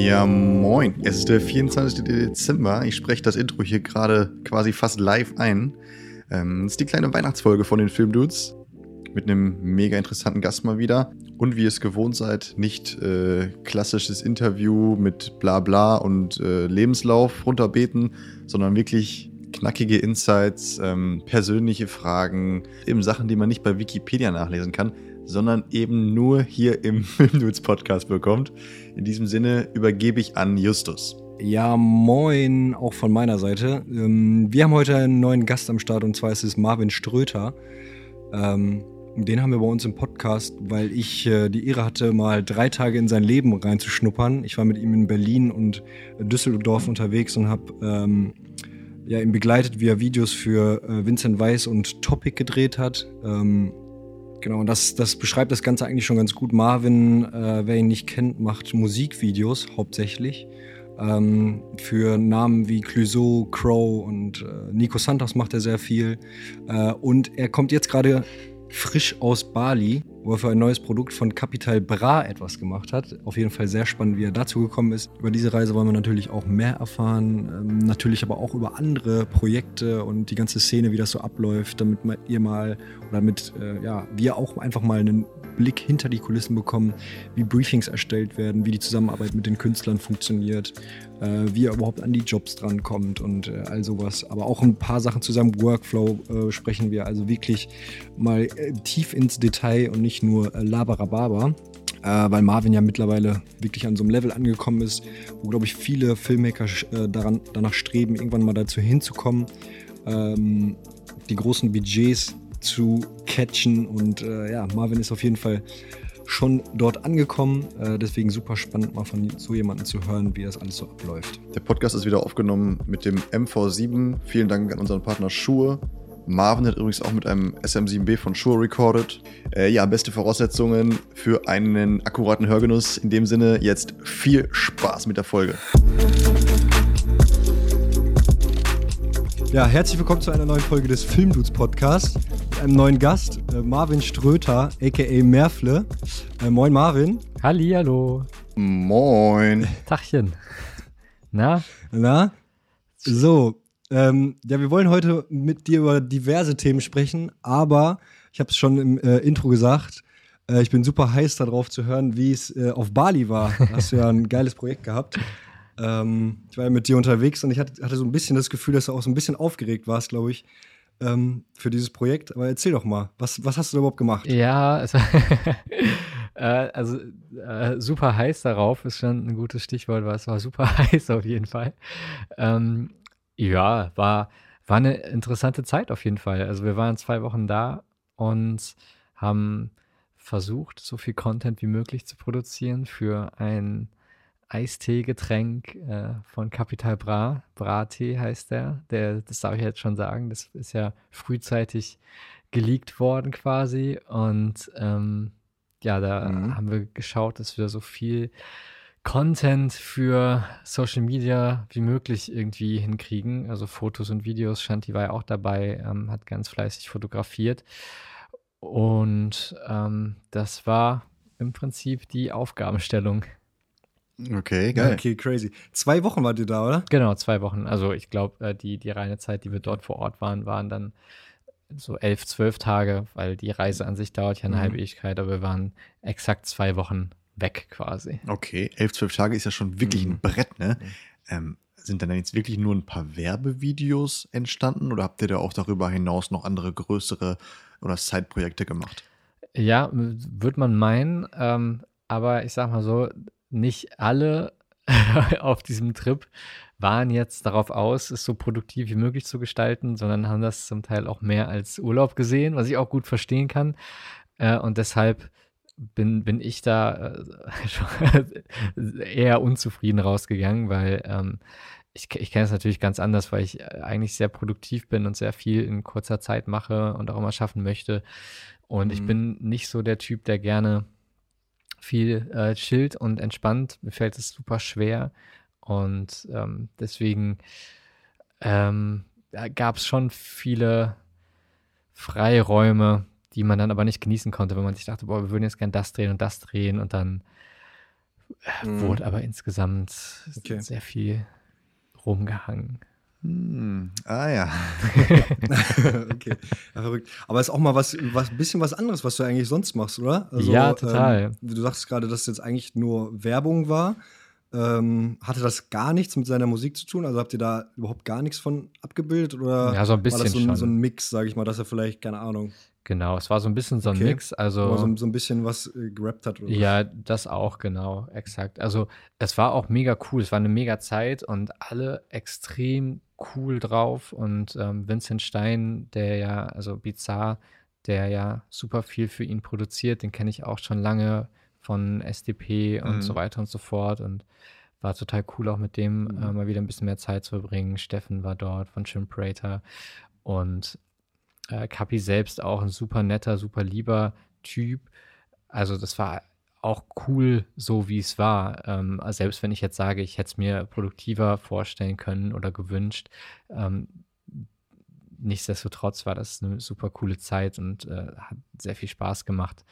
Ja, moin. Es ist der 24. Dezember. Ich spreche das Intro hier gerade quasi fast live ein. Ähm, das ist die kleine Weihnachtsfolge von den Filmdudes. Mit einem mega interessanten Gast mal wieder. Und wie ihr es gewohnt seid, nicht äh, klassisches Interview mit Blabla und äh, Lebenslauf runterbeten, sondern wirklich knackige Insights, ähm, persönliche Fragen, eben Sachen, die man nicht bei Wikipedia nachlesen kann, sondern eben nur hier im Filmdudes Podcast bekommt. In diesem Sinne übergebe ich an Justus. Ja, moin, auch von meiner Seite. Ähm, wir haben heute einen neuen Gast am Start und zwar ist es Marvin Ströter. Ähm, den haben wir bei uns im Podcast, weil ich äh, die Ehre hatte, mal drei Tage in sein Leben reinzuschnuppern. Ich war mit ihm in Berlin und Düsseldorf unterwegs und habe ähm, ja, ihn begleitet, wie er Videos für äh, Vincent Weiss und Topic gedreht hat. Genau, und das, das beschreibt das Ganze eigentlich schon ganz gut. Marvin, äh, wer ihn nicht kennt, macht Musikvideos hauptsächlich. Ähm, für Namen wie Clouseau, Crow und äh, Nico Santos macht er sehr viel. Äh, und er kommt jetzt gerade frisch aus Bali, wo er für ein neues Produkt von Capital Bra etwas gemacht hat. Auf jeden Fall sehr spannend, wie er dazu gekommen ist. Über diese Reise wollen wir natürlich auch mehr erfahren, ähm, natürlich aber auch über andere Projekte und die ganze Szene, wie das so abläuft, damit ihr mal oder damit äh, ja, wir auch einfach mal einen Blick hinter die Kulissen bekommen, wie Briefings erstellt werden, wie die Zusammenarbeit mit den Künstlern funktioniert, äh, wie er überhaupt an die Jobs drankommt und äh, all sowas. Aber auch ein paar Sachen zu seinem Workflow äh, sprechen wir. Also wirklich mal äh, tief ins Detail und nicht nur äh, Labarababa. Äh, weil Marvin ja mittlerweile wirklich an so einem Level angekommen ist, wo, glaube ich, viele Filmmaker äh, daran, danach streben, irgendwann mal dazu hinzukommen, ähm, die großen Budgets zu catchen. Und äh, ja, Marvin ist auf jeden Fall schon dort angekommen. Äh, deswegen super spannend, mal von so jemandem zu hören, wie das alles so abläuft. Der Podcast ist wieder aufgenommen mit dem MV7. Vielen Dank an unseren Partner Schuhe. Marvin hat übrigens auch mit einem SM7B von Shure recorded. Äh, ja, beste Voraussetzungen für einen akkuraten Hörgenuss. In dem Sinne jetzt viel Spaß mit der Folge. Ja, herzlich willkommen zu einer neuen Folge des Filmdudes Podcast mit einem neuen Gast, äh, Marvin Ströter, aka Merfle. Äh, moin Marvin. Halli, hallo. Moin. Tachchen. Na? Na? So, ähm, ja, wir wollen heute mit dir über diverse Themen sprechen, aber ich habe es schon im äh, Intro gesagt, äh, ich bin super heiß darauf zu hören, wie es äh, auf Bali war. Da hast du ja ein geiles Projekt gehabt. Ähm, ich war ja mit dir unterwegs und ich hatte, hatte, so ein bisschen das Gefühl, dass du auch so ein bisschen aufgeregt warst, glaube ich, ähm, für dieses Projekt. Aber erzähl doch mal, was, was hast du überhaupt gemacht? Ja, also, äh, also äh, super heiß darauf ist schon ein gutes Stichwort, weil es war super heiß auf jeden Fall. Ähm, ja, war, war eine interessante Zeit auf jeden Fall. Also wir waren zwei Wochen da und haben versucht, so viel Content wie möglich zu produzieren für ein Eistee-Getränk äh, von Capital Bra. Bra-Tee heißt der. der. Das darf ich jetzt schon sagen. Das ist ja frühzeitig geleakt worden quasi. Und ähm, ja, da mhm. haben wir geschaut, dass wir so viel Content für Social Media wie möglich irgendwie hinkriegen. Also Fotos und Videos. Shanti war ja auch dabei, ähm, hat ganz fleißig fotografiert. Und ähm, das war im Prinzip die Aufgabenstellung. Okay, geil. Okay, crazy. Zwei Wochen wart ihr da, oder? Genau, zwei Wochen. Also ich glaube, äh, die, die reine Zeit, die wir dort vor Ort waren, waren dann so elf, zwölf Tage, weil die Reise an sich dauert ja eine mhm. halbe Ewigkeit, aber wir waren exakt zwei Wochen weg quasi. Okay, elf, zwölf Tage ist ja schon wirklich mhm. ein Brett, ne? Mhm. Ähm, sind dann jetzt wirklich nur ein paar Werbevideos entstanden oder habt ihr da auch darüber hinaus noch andere größere oder Side-Projekte gemacht? Ja, würde man meinen, ähm, aber ich sag mal so, nicht alle auf diesem Trip waren jetzt darauf aus, es so produktiv wie möglich zu gestalten, sondern haben das zum Teil auch mehr als Urlaub gesehen, was ich auch gut verstehen kann. Äh, und deshalb bin, bin ich da äh, eher unzufrieden rausgegangen, weil ähm, ich, ich kenne es natürlich ganz anders, weil ich äh, eigentlich sehr produktiv bin und sehr viel in kurzer Zeit mache und auch immer schaffen möchte. Und mhm. ich bin nicht so der Typ, der gerne viel äh, chillt und entspannt. Mir fällt es super schwer. Und ähm, deswegen ähm, gab es schon viele Freiräume, die man dann aber nicht genießen konnte, wenn man sich dachte, boah, wir würden jetzt gern das drehen und das drehen und dann mhm. wurde aber insgesamt okay. sehr viel rumgehangen. Hm. Ah ja. okay. Ja, verrückt. Aber ist auch mal was, was bisschen was anderes, was du eigentlich sonst machst, oder? Also, ja, total. Ähm, du sagst gerade, dass es jetzt eigentlich nur Werbung war. Ähm, hatte das gar nichts mit seiner Musik zu tun? Also habt ihr da überhaupt gar nichts von abgebildet? Oder ja, so ein bisschen war das so ein, schon. so ein Mix, sage ich mal, dass er vielleicht, keine Ahnung. Genau, es war so ein bisschen so ein okay. Mix. Also so, so, ein bisschen was äh, gerappt hat. Oder ja, das auch, genau, exakt. Also es war auch mega cool. Es war eine mega Zeit und alle extrem cool drauf. Und ähm, Vincent Stein, der ja, also Bizarre, der ja super viel für ihn produziert, den kenne ich auch schon lange von SDP und mhm. so weiter und so fort. Und war total cool, auch mit dem mhm. äh, mal wieder ein bisschen mehr Zeit zu verbringen. Steffen war dort von Chimperator und äh, Kapi selbst auch ein super netter, super lieber Typ. Also das war auch cool, so wie es war. Ähm, selbst wenn ich jetzt sage, ich hätte es mir produktiver vorstellen können oder gewünscht. Ähm, nichtsdestotrotz war das eine super coole Zeit und äh, hat sehr viel Spaß gemacht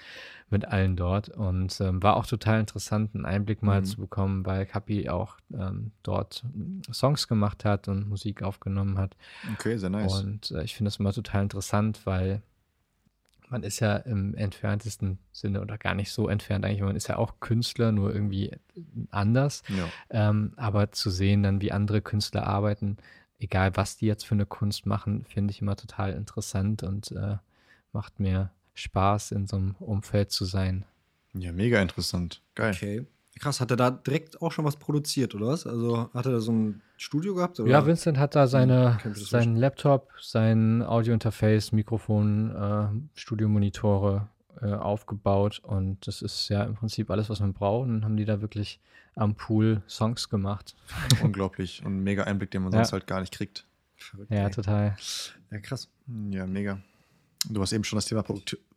mit allen dort und ähm, war auch total interessant, einen Einblick mal mhm. zu bekommen, weil Kapi auch ähm, dort Songs gemacht hat und Musik aufgenommen hat. Okay, sehr nice. Und äh, ich finde das immer total interessant, weil man ist ja im entferntesten Sinne oder gar nicht so entfernt eigentlich, man ist ja auch Künstler, nur irgendwie anders. Ja. Ähm, aber zu sehen dann, wie andere Künstler arbeiten, egal was die jetzt für eine Kunst machen, finde ich immer total interessant und äh, macht mir Spaß, in so einem Umfeld zu sein. Ja, mega interessant. Geil. Okay. Krass, hat er da direkt auch schon was produziert, oder was? Also hat er da so ein Studio gehabt? Oder? Ja, Vincent hat da seine, seinen Laptop, sein Audiointerface, Mikrofon, äh, Studiomonitore äh, aufgebaut und das ist ja im Prinzip alles, was man braucht. Und dann haben die da wirklich am Pool Songs gemacht. Unglaublich und mega Einblick, den man sonst halt gar nicht kriegt. Verrückt, ja, ey. total. Ja, krass. Ja, mega. Du hast eben schon das Thema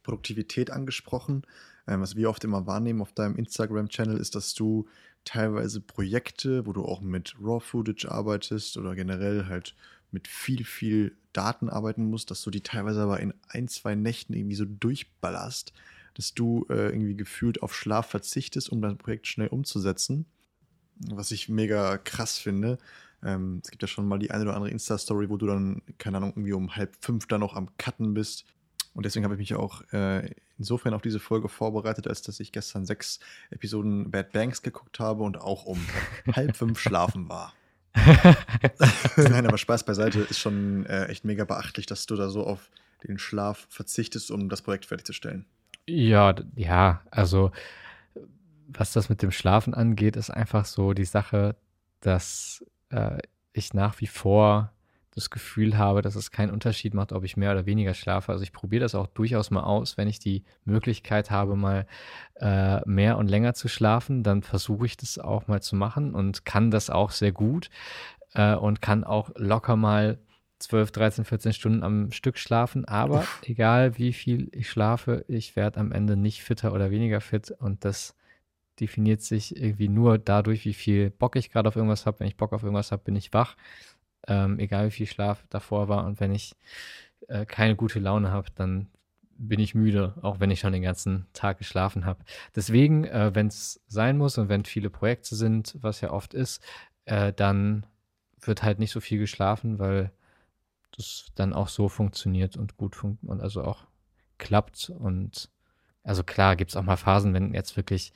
Produktivität angesprochen. Ähm, was wir oft immer wahrnehmen auf deinem Instagram-Channel ist, dass du teilweise Projekte, wo du auch mit Raw-Footage arbeitest oder generell halt mit viel, viel Daten arbeiten musst, dass du die teilweise aber in ein, zwei Nächten irgendwie so durchballerst, dass du äh, irgendwie gefühlt auf Schlaf verzichtest, um dein Projekt schnell umzusetzen. Was ich mega krass finde. Ähm, es gibt ja schon mal die eine oder andere Insta-Story, wo du dann, keine Ahnung, irgendwie um halb fünf da noch am Cutten bist. Und deswegen habe ich mich auch äh, insofern auf diese Folge vorbereitet, als dass ich gestern sechs Episoden Bad Banks geguckt habe und auch um halb fünf schlafen war. Nein, aber Spaß beiseite ist schon äh, echt mega beachtlich, dass du da so auf den Schlaf verzichtest, um das Projekt fertigzustellen. Ja, ja, also was das mit dem Schlafen angeht, ist einfach so die Sache, dass äh, ich nach wie vor das Gefühl habe, dass es keinen Unterschied macht, ob ich mehr oder weniger schlafe. Also ich probiere das auch durchaus mal aus, wenn ich die Möglichkeit habe, mal äh, mehr und länger zu schlafen, dann versuche ich das auch mal zu machen und kann das auch sehr gut äh, und kann auch locker mal 12, 13, 14 Stunden am Stück schlafen. Aber Uff. egal wie viel ich schlafe, ich werde am Ende nicht fitter oder weniger fit und das definiert sich irgendwie nur dadurch, wie viel Bock ich gerade auf irgendwas habe. Wenn ich Bock auf irgendwas habe, bin ich wach ähm, egal wie viel Schlaf davor war. Und wenn ich äh, keine gute Laune habe, dann bin ich müde, auch wenn ich schon den ganzen Tag geschlafen habe. Deswegen, äh, wenn es sein muss und wenn viele Projekte sind, was ja oft ist, äh, dann wird halt nicht so viel geschlafen, weil das dann auch so funktioniert und gut funktioniert und also auch klappt. Und also klar gibt es auch mal Phasen, wenn jetzt wirklich,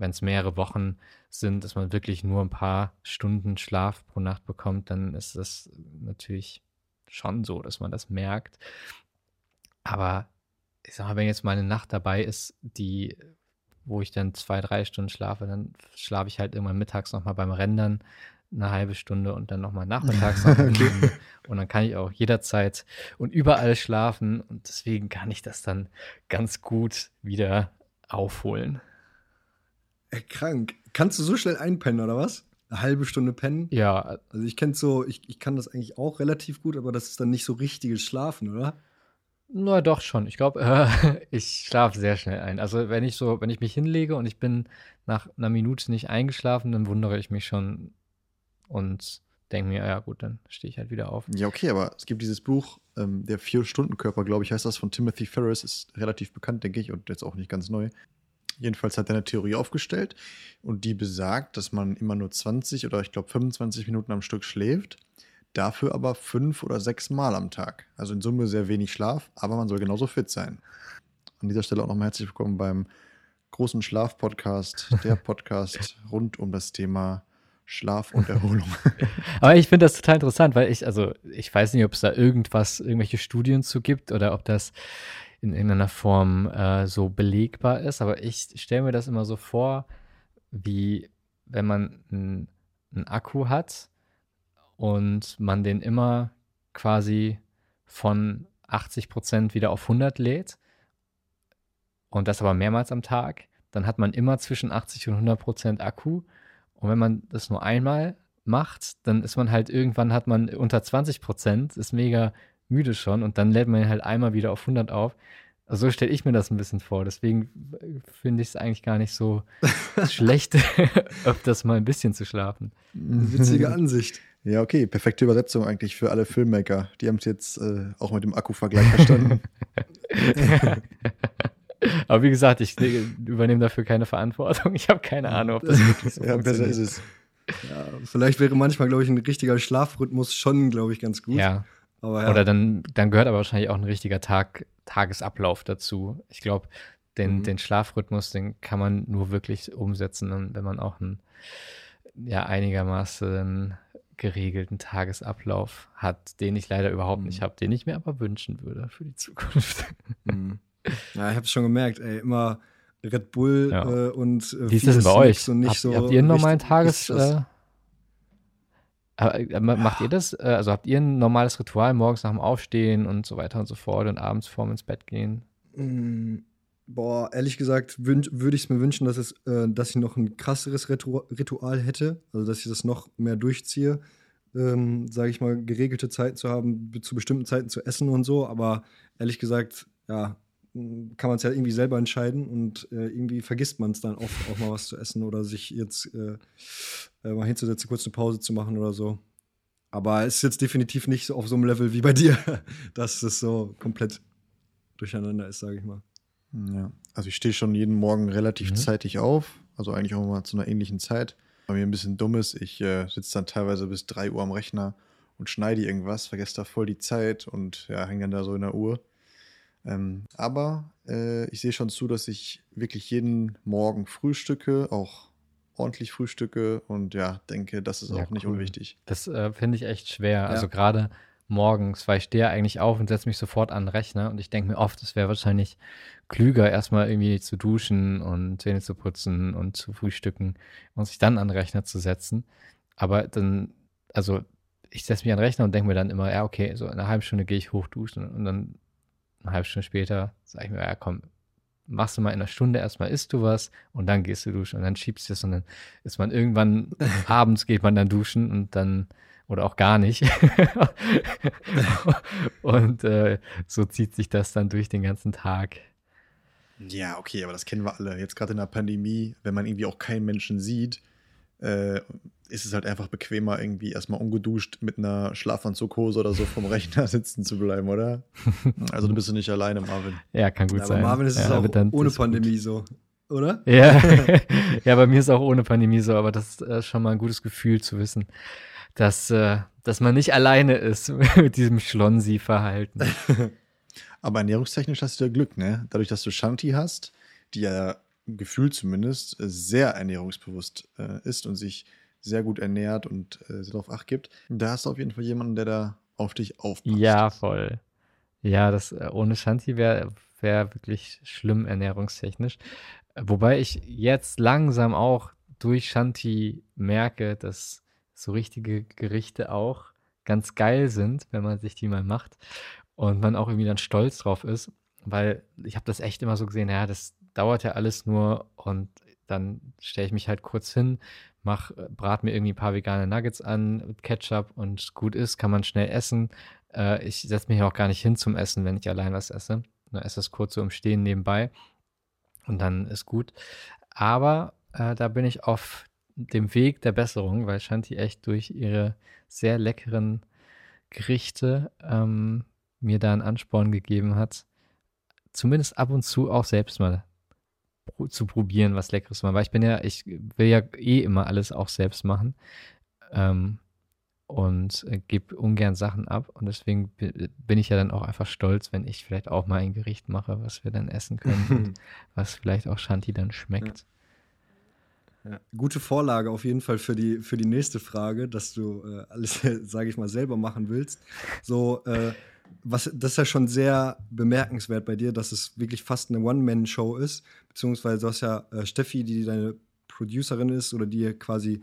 wenn es mehrere Wochen sind, dass man wirklich nur ein paar Stunden Schlaf pro Nacht bekommt, dann ist das natürlich schon so, dass man das merkt. Aber ich sag mal, wenn jetzt mal eine Nacht dabei ist, die, wo ich dann zwei, drei Stunden schlafe, dann schlafe ich halt irgendwann mittags nochmal beim Rendern eine halbe Stunde und dann nochmal nachmittags noch Stunde. Und dann kann ich auch jederzeit und überall schlafen. Und deswegen kann ich das dann ganz gut wieder aufholen. Ey, krank. Kannst du so schnell einpennen, oder was? Eine halbe Stunde pennen? Ja. Also ich kenne so, ich, ich kann das eigentlich auch relativ gut, aber das ist dann nicht so richtiges Schlafen, oder? Na doch schon. Ich glaube, äh, ich schlafe sehr schnell ein. Also wenn ich so, wenn ich mich hinlege und ich bin nach einer Minute nicht eingeschlafen, dann wundere ich mich schon und denke mir, ja gut, dann stehe ich halt wieder auf. Ja, okay, aber es gibt dieses Buch, ähm, der Vier-Stunden-Körper, glaube ich, heißt das, von Timothy Ferris, ist relativ bekannt, denke ich, und jetzt auch nicht ganz neu Jedenfalls hat er eine Theorie aufgestellt und die besagt, dass man immer nur 20 oder ich glaube 25 Minuten am Stück schläft, dafür aber fünf oder sechs Mal am Tag. Also in Summe sehr wenig Schlaf, aber man soll genauso fit sein. An dieser Stelle auch nochmal herzlich willkommen beim großen Schlaf-Podcast, der Podcast rund um das Thema Schlaf und Erholung. Aber ich finde das total interessant, weil ich, also ich weiß nicht, ob es da irgendwas, irgendwelche Studien zu gibt oder ob das in irgendeiner Form äh, so belegbar ist, aber ich stelle mir das immer so vor, wie wenn man einen Akku hat und man den immer quasi von 80 Prozent wieder auf 100 lädt und das aber mehrmals am Tag, dann hat man immer zwischen 80 und 100 Prozent Akku. Und wenn man das nur einmal macht, dann ist man halt irgendwann hat man unter 20 Prozent, ist mega müde schon und dann lädt man halt einmal wieder auf 100 auf. Also so stelle ich mir das ein bisschen vor. Deswegen finde ich es eigentlich gar nicht so schlecht, öfters mal ein bisschen zu schlafen. Witzige Ansicht. Ja, okay, perfekte Übersetzung eigentlich für alle Filmmaker. Die haben es jetzt äh, auch mit dem Akku-Vergleich verstanden. Aber wie gesagt, ich übernehme dafür keine Verantwortung. Ich habe keine Ahnung, ob das wirklich so ja, besser ist es. Ja, vielleicht wäre manchmal, glaube ich, ein richtiger Schlafrhythmus schon, glaube ich, ganz gut. Ja. Ja. Oder dann, dann gehört aber wahrscheinlich auch ein richtiger Tag, Tagesablauf dazu. Ich glaube, den, mhm. den Schlafrhythmus, den kann man nur wirklich umsetzen, wenn man auch einen ja, einigermaßen geregelten Tagesablauf hat, den ich leider überhaupt mhm. nicht habe, den ich mir aber wünschen würde für die Zukunft. Mhm. Ja, ich habe es schon gemerkt, ey, immer Red Bull ja. äh, und äh, Wie ist das bei euch? Und nicht habt, so habt ihr einen normalen Tages... Äh, macht ihr das? Äh, also habt ihr ein normales Ritual morgens nach dem Aufstehen und so weiter und so fort und abends vorm ins Bett gehen? Mm, boah, ehrlich gesagt würde ich es mir wünschen, dass, es, äh, dass ich noch ein krasseres Ritu Ritual hätte. Also dass ich das noch mehr durchziehe. Ähm, sage ich mal, geregelte Zeiten zu haben, zu bestimmten Zeiten zu essen und so. Aber ehrlich gesagt, ja, kann man es ja irgendwie selber entscheiden und äh, irgendwie vergisst man es dann oft auch mal was zu essen oder sich jetzt äh, äh, mal hinzusetzen, kurz eine Pause zu machen oder so. Aber es ist jetzt definitiv nicht so auf so einem Level wie bei dir, dass es so komplett durcheinander ist, sage ich mal. Ja, also ich stehe schon jeden Morgen relativ mhm. zeitig auf, also eigentlich auch mal zu einer ähnlichen Zeit. Bei mir ein bisschen dumm ist, ich äh, sitze dann teilweise bis 3 Uhr am Rechner und schneide irgendwas, vergesse da voll die Zeit und ja, hänge dann da so in der Uhr. Ähm, aber äh, ich sehe schon zu, dass ich wirklich jeden Morgen frühstücke, auch ordentlich frühstücke und ja, denke, das ist ja, auch nicht cool. unwichtig. Das äh, finde ich echt schwer. Ja. Also gerade morgens, weil ich stehe eigentlich auf und setze mich sofort an den Rechner und ich denke mir oft, es wäre wahrscheinlich klüger, erstmal irgendwie zu duschen und Zähne zu putzen und zu frühstücken und sich dann an den Rechner zu setzen. Aber dann, also ich setze mich an den Rechner und denke mir dann immer, ja, okay, so in einer halben Stunde gehe ich hochduschen und dann eine halbe Stunde später sage ich mir, ja komm, machst du mal in einer Stunde erstmal isst du was und dann gehst du duschen und dann schiebst du es und dann ist man irgendwann abends geht man dann duschen und dann oder auch gar nicht. und äh, so zieht sich das dann durch den ganzen Tag. Ja, okay, aber das kennen wir alle. Jetzt gerade in der Pandemie, wenn man irgendwie auch keinen Menschen sieht, äh, ist es halt einfach bequemer, irgendwie erstmal ungeduscht mit einer Schlafanzughose oder so vom Rechner sitzen zu bleiben, oder? Also du bist du nicht alleine, Marvin. Ja, kann gut ja, sein. Aber Marvin ist ja, es auch ohne Pandemie gut. so, oder? Ja. ja, bei mir ist es auch ohne Pandemie so, aber das ist äh, schon mal ein gutes Gefühl zu wissen, dass, äh, dass man nicht alleine ist mit diesem Schlonsi-Verhalten. aber ernährungstechnisch hast du ja Glück, ne? Dadurch, dass du Shanti hast, die ja gefühlt zumindest sehr ernährungsbewusst äh, ist und sich sehr gut ernährt und äh, sehr darauf acht gibt. Da hast du auf jeden Fall jemanden, der da auf dich aufpasst. Ja, voll. Ja, das äh, ohne Shanti wäre wär wirklich schlimm ernährungstechnisch. Wobei ich jetzt langsam auch durch Shanti merke, dass so richtige Gerichte auch ganz geil sind, wenn man sich die mal macht und man auch irgendwie dann stolz drauf ist, weil ich habe das echt immer so gesehen, ja, das dauert ja alles nur und dann stelle ich mich halt kurz hin, mach, brat mir irgendwie ein paar vegane Nuggets an mit Ketchup und gut ist, kann man schnell essen. Äh, ich setze mich auch gar nicht hin zum Essen, wenn ich allein was esse. Dann esse das kurz so im Stehen nebenbei und dann ist gut. Aber äh, da bin ich auf dem Weg der Besserung, weil Shanti echt durch ihre sehr leckeren Gerichte ähm, mir da einen Ansporn gegeben hat, zumindest ab und zu auch selbst mal zu probieren, was Leckeres machen. Weil ich bin ja, ich will ja eh immer alles auch selbst machen. Ähm, und äh, gebe ungern Sachen ab. Und deswegen bin ich ja dann auch einfach stolz, wenn ich vielleicht auch mal ein Gericht mache, was wir dann essen können und was vielleicht auch Shanti dann schmeckt. Ja. Ja. Gute Vorlage auf jeden Fall für die, für die nächste Frage, dass du äh, alles, sage ich mal, selber machen willst. So, äh, was, das ist ja schon sehr bemerkenswert bei dir, dass es wirklich fast eine One-Man-Show ist, beziehungsweise du hast ja äh, Steffi, die deine Producerin ist oder die quasi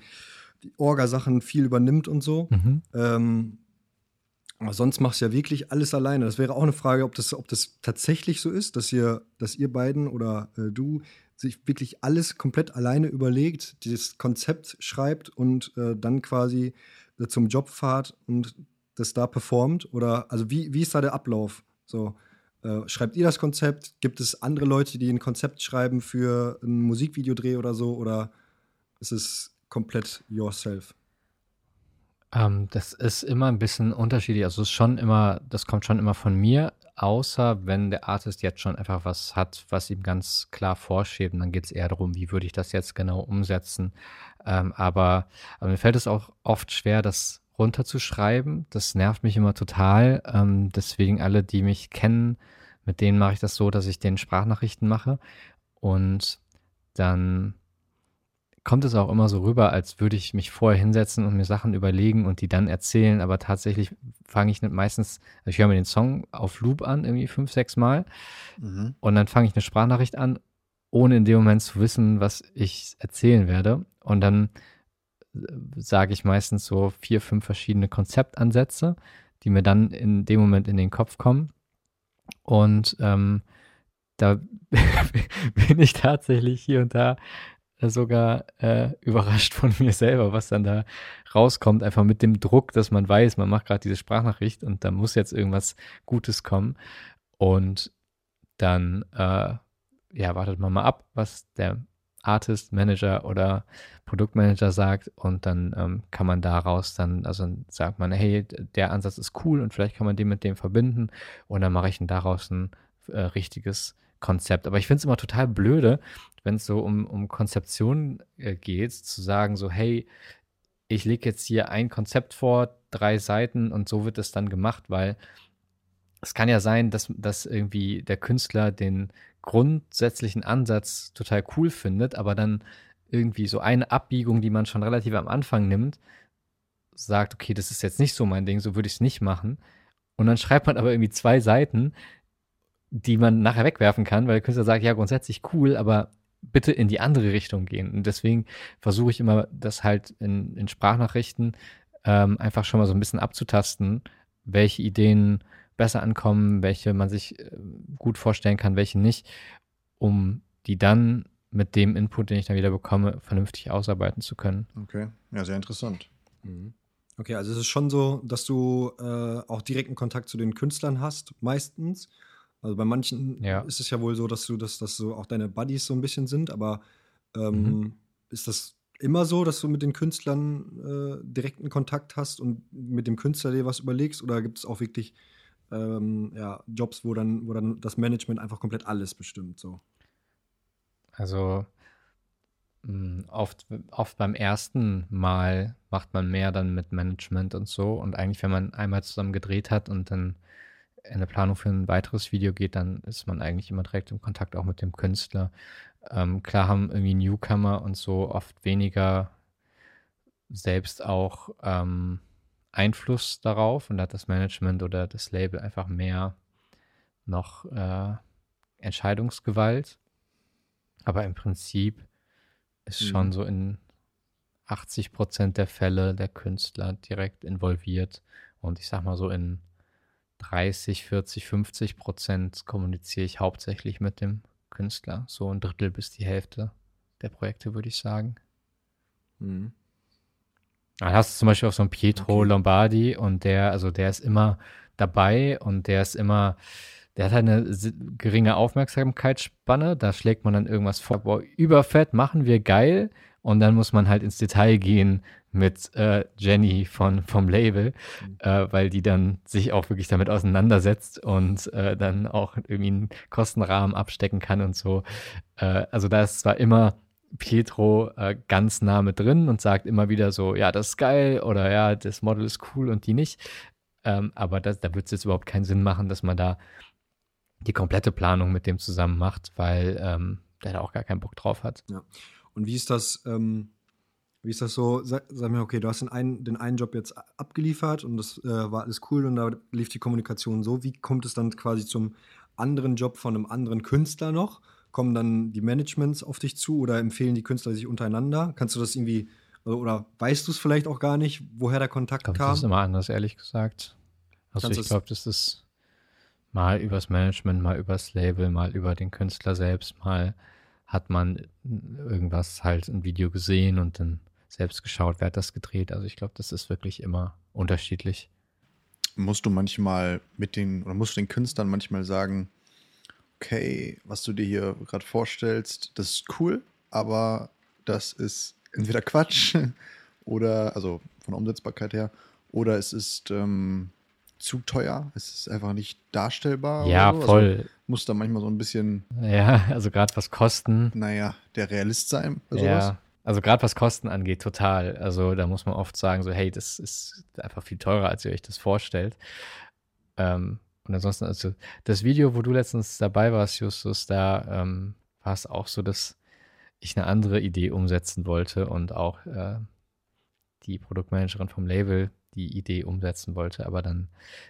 die Orga-Sachen viel übernimmt und so. Mhm. Ähm, aber sonst machst du ja wirklich alles alleine. Das wäre auch eine Frage, ob das, ob das tatsächlich so ist, dass ihr, dass ihr beiden oder äh, du sich wirklich alles komplett alleine überlegt, dieses Konzept schreibt und äh, dann quasi zum Job fahrt und das da performt? Oder also wie, wie ist da der Ablauf? So, äh, schreibt ihr das Konzept? Gibt es andere Leute, die ein Konzept schreiben für ein Musikvideodreh oder so? Oder ist es komplett yourself? Ähm, das ist immer ein bisschen unterschiedlich. Also es ist schon immer, das kommt schon immer von mir, außer wenn der Artist jetzt schon einfach was hat, was ihm ganz klar vorschiebt. Und dann geht es eher darum, wie würde ich das jetzt genau umsetzen. Ähm, aber, aber, mir fällt es auch oft schwer, das runterzuschreiben. Das nervt mich immer total. Ähm, deswegen alle, die mich kennen, mit denen mache ich das so, dass ich den Sprachnachrichten mache und dann kommt es auch immer so rüber, als würde ich mich vorher hinsetzen und mir Sachen überlegen und die dann erzählen. Aber tatsächlich fange ich meistens, also ich höre mir den Song auf Loop an, irgendwie fünf, sechs Mal. Mhm. Und dann fange ich eine Sprachnachricht an, ohne in dem Moment zu wissen, was ich erzählen werde. Und dann sage ich meistens so vier, fünf verschiedene Konzeptansätze, die mir dann in dem Moment in den Kopf kommen. Und ähm, da bin ich tatsächlich hier und da sogar äh, überrascht von mir selber, was dann da rauskommt, einfach mit dem Druck, dass man weiß, man macht gerade diese Sprachnachricht und da muss jetzt irgendwas Gutes kommen. Und dann, äh, ja, wartet man mal ab, was der Artist, Manager oder Produktmanager sagt und dann ähm, kann man daraus dann, also sagt man, hey, der Ansatz ist cool und vielleicht kann man den mit dem verbinden und dann mache ich dann daraus ein äh, richtiges Konzept. Aber ich finde es immer total blöde, wenn es so um, um Konzeption äh, geht, zu sagen so, hey, ich lege jetzt hier ein Konzept vor, drei Seiten und so wird es dann gemacht, weil es kann ja sein, dass, dass irgendwie der Künstler den grundsätzlichen Ansatz total cool findet, aber dann irgendwie so eine Abbiegung, die man schon relativ am Anfang nimmt, sagt, okay, das ist jetzt nicht so mein Ding, so würde ich es nicht machen. Und dann schreibt man aber irgendwie zwei Seiten, die man nachher wegwerfen kann, weil der Künstler sagt, ja, grundsätzlich cool, aber bitte in die andere Richtung gehen. Und deswegen versuche ich immer, das halt in, in Sprachnachrichten ähm, einfach schon mal so ein bisschen abzutasten, welche Ideen besser ankommen, welche man sich äh, gut vorstellen kann, welche nicht, um die dann mit dem Input, den ich dann wieder bekomme, vernünftig ausarbeiten zu können. Okay, ja, sehr interessant. Mhm. Okay, also es ist schon so, dass du äh, auch direkten Kontakt zu den Künstlern hast, meistens. Also bei manchen ja. ist es ja wohl so, dass du, dass das so auch deine Buddies so ein bisschen sind, aber ähm, mhm. ist das immer so, dass du mit den Künstlern äh, direkten Kontakt hast und mit dem Künstler dir was überlegst? Oder gibt es auch wirklich ähm, ja, Jobs, wo dann, wo dann das Management einfach komplett alles bestimmt? So? Also hm, oft, oft beim ersten Mal macht man mehr dann mit Management und so. Und eigentlich, wenn man einmal zusammen gedreht hat und dann in der Planung für ein weiteres Video geht, dann ist man eigentlich immer direkt im Kontakt auch mit dem Künstler. Ähm, klar haben irgendwie Newcomer und so oft weniger selbst auch ähm, Einfluss darauf und da hat das Management oder das Label einfach mehr noch äh, Entscheidungsgewalt. Aber im Prinzip ist mhm. schon so in 80 Prozent der Fälle der Künstler direkt involviert. Und ich sag mal so in 30, 40, 50 Prozent kommuniziere ich hauptsächlich mit dem Künstler. So ein Drittel bis die Hälfte der Projekte, würde ich sagen. Mhm. Dann hast du zum Beispiel auch so einen Pietro okay. Lombardi und der, also der ist immer dabei und der ist immer, der hat halt eine geringe Aufmerksamkeitsspanne. Da schlägt man dann irgendwas vor. Boah, überfett, machen wir geil. Und dann muss man halt ins Detail gehen mit äh, Jenny von, vom Label, mhm. äh, weil die dann sich auch wirklich damit auseinandersetzt und äh, dann auch irgendwie einen Kostenrahmen abstecken kann und so. Äh, also da ist zwar immer Pietro äh, ganz nah mit drin und sagt immer wieder so, ja, das ist geil oder ja, das Model ist cool und die nicht. Ähm, aber das, da wird es jetzt überhaupt keinen Sinn machen, dass man da die komplette Planung mit dem zusammen macht, weil ähm, der da auch gar keinen Bock drauf hat. Ja. Und wie ist das, ähm, wie ist das so? Sag, sag, mir, okay, du hast den einen, den einen Job jetzt abgeliefert und das äh, war alles cool und da lief die Kommunikation so. Wie kommt es dann quasi zum anderen Job von einem anderen Künstler noch? Kommen dann die Managements auf dich zu oder empfehlen die Künstler sich untereinander? Kannst du das irgendwie oder weißt du es vielleicht auch gar nicht, woher der Kontakt ich glaub, kam? Das ist immer anders, ehrlich gesagt. Also Kannst ich glaube, das ist mal übers Management, mal übers Label, mal über den Künstler selbst, mal hat man irgendwas halt ein Video gesehen und dann selbst geschaut, wer hat das gedreht. Also ich glaube, das ist wirklich immer unterschiedlich. Musst du manchmal mit den, oder musst du den Künstlern manchmal sagen, okay, was du dir hier gerade vorstellst, das ist cool, aber das ist entweder Quatsch oder, also von der Umsetzbarkeit her, oder es ist ähm, zu teuer, es ist einfach nicht darstellbar. Ja, so. Also voll. Also muss da manchmal so ein bisschen. Ja, also gerade was Kosten. Naja, der Realist sein. Ja, also gerade was Kosten angeht, total. Also da muss man oft sagen, so, hey, das ist einfach viel teurer, als ihr euch das vorstellt. Ähm, und ansonsten, also das Video, wo du letztens dabei warst, Justus, da ähm, war es auch so, dass ich eine andere Idee umsetzen wollte und auch äh, die Produktmanagerin vom Label die Idee umsetzen wollte. Aber dann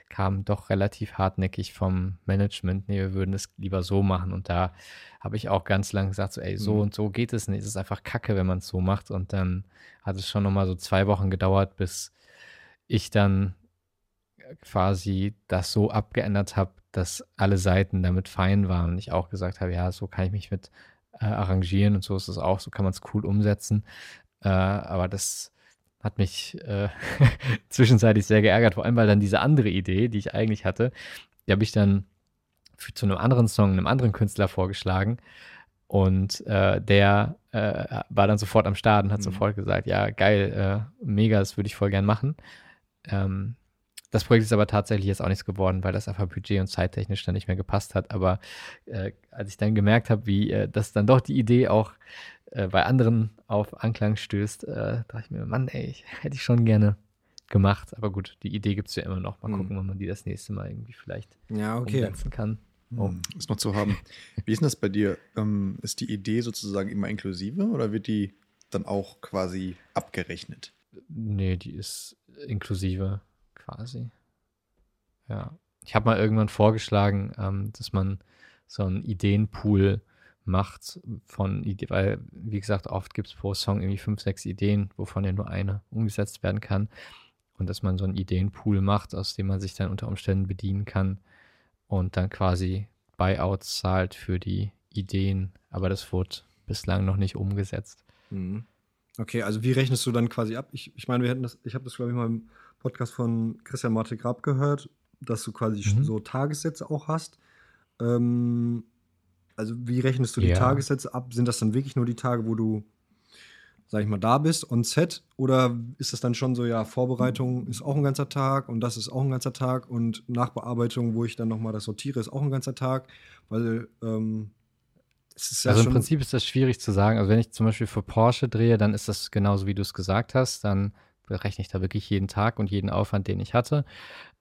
kam doch relativ hartnäckig vom Management, nee, wir würden es lieber so machen. Und da habe ich auch ganz lang gesagt, so, ey, so mhm. und so geht es nicht. Es ist einfach kacke, wenn man es so macht. Und dann hat es schon nochmal so zwei Wochen gedauert, bis ich dann quasi das so abgeändert habe, dass alle Seiten damit fein waren und ich auch gesagt habe, ja, so kann ich mich mit äh, arrangieren und so ist es auch, so kann man es cool umsetzen. Äh, aber das hat mich äh, zwischenzeitlich sehr geärgert, vor allem weil dann diese andere Idee, die ich eigentlich hatte, die habe ich dann für, zu einem anderen Song, einem anderen Künstler vorgeschlagen. Und äh, der äh, war dann sofort am Start und hat mhm. sofort gesagt, ja, geil, äh, mega, das würde ich voll gern machen. Ähm, das Projekt ist aber tatsächlich jetzt auch nichts geworden, weil das einfach budget- und zeittechnisch dann nicht mehr gepasst hat. Aber äh, als ich dann gemerkt habe, wie äh, das dann doch die Idee auch äh, bei anderen auf Anklang stößt, äh, dachte ich mir, Mann, ey, hätte ich schon gerne gemacht. Aber gut, die Idee gibt es ja immer noch. Mal mhm. gucken, wann man die das nächste Mal irgendwie vielleicht ja, okay. umsetzen kann. Hm, oh. Ist noch zu haben. Wie ist denn das bei dir? Ähm, ist die Idee sozusagen immer inklusive oder wird die dann auch quasi abgerechnet? Nee, die ist inklusive quasi. Ja. Ich habe mal irgendwann vorgeschlagen, ähm, dass man so einen Ideenpool macht von weil, wie gesagt, oft gibt es pro Song irgendwie fünf, sechs Ideen, wovon ja nur eine umgesetzt werden kann. Und dass man so einen Ideenpool macht, aus dem man sich dann unter Umständen bedienen kann und dann quasi Buyouts zahlt für die Ideen. Aber das wurde bislang noch nicht umgesetzt. Mhm. Okay, also wie rechnest du dann quasi ab? Ich, ich meine, wir hätten das, ich habe das, glaube ich, mal im Podcast von Christian Martin Grab gehört, dass du quasi mhm. so Tagessätze auch hast. Ähm, also wie rechnest du die ja. Tagessätze ab? Sind das dann wirklich nur die Tage, wo du, sag ich mal, da bist, on set? Oder ist das dann schon so, ja, Vorbereitung ist auch ein ganzer Tag und das ist auch ein ganzer Tag und Nachbearbeitung, wo ich dann nochmal das sortiere, ist auch ein ganzer Tag? Weil, ähm, ja also im Prinzip ist das schwierig zu sagen. Also wenn ich zum Beispiel für Porsche drehe, dann ist das genauso, wie du es gesagt hast. Dann berechne ich da wirklich jeden Tag und jeden Aufwand, den ich hatte.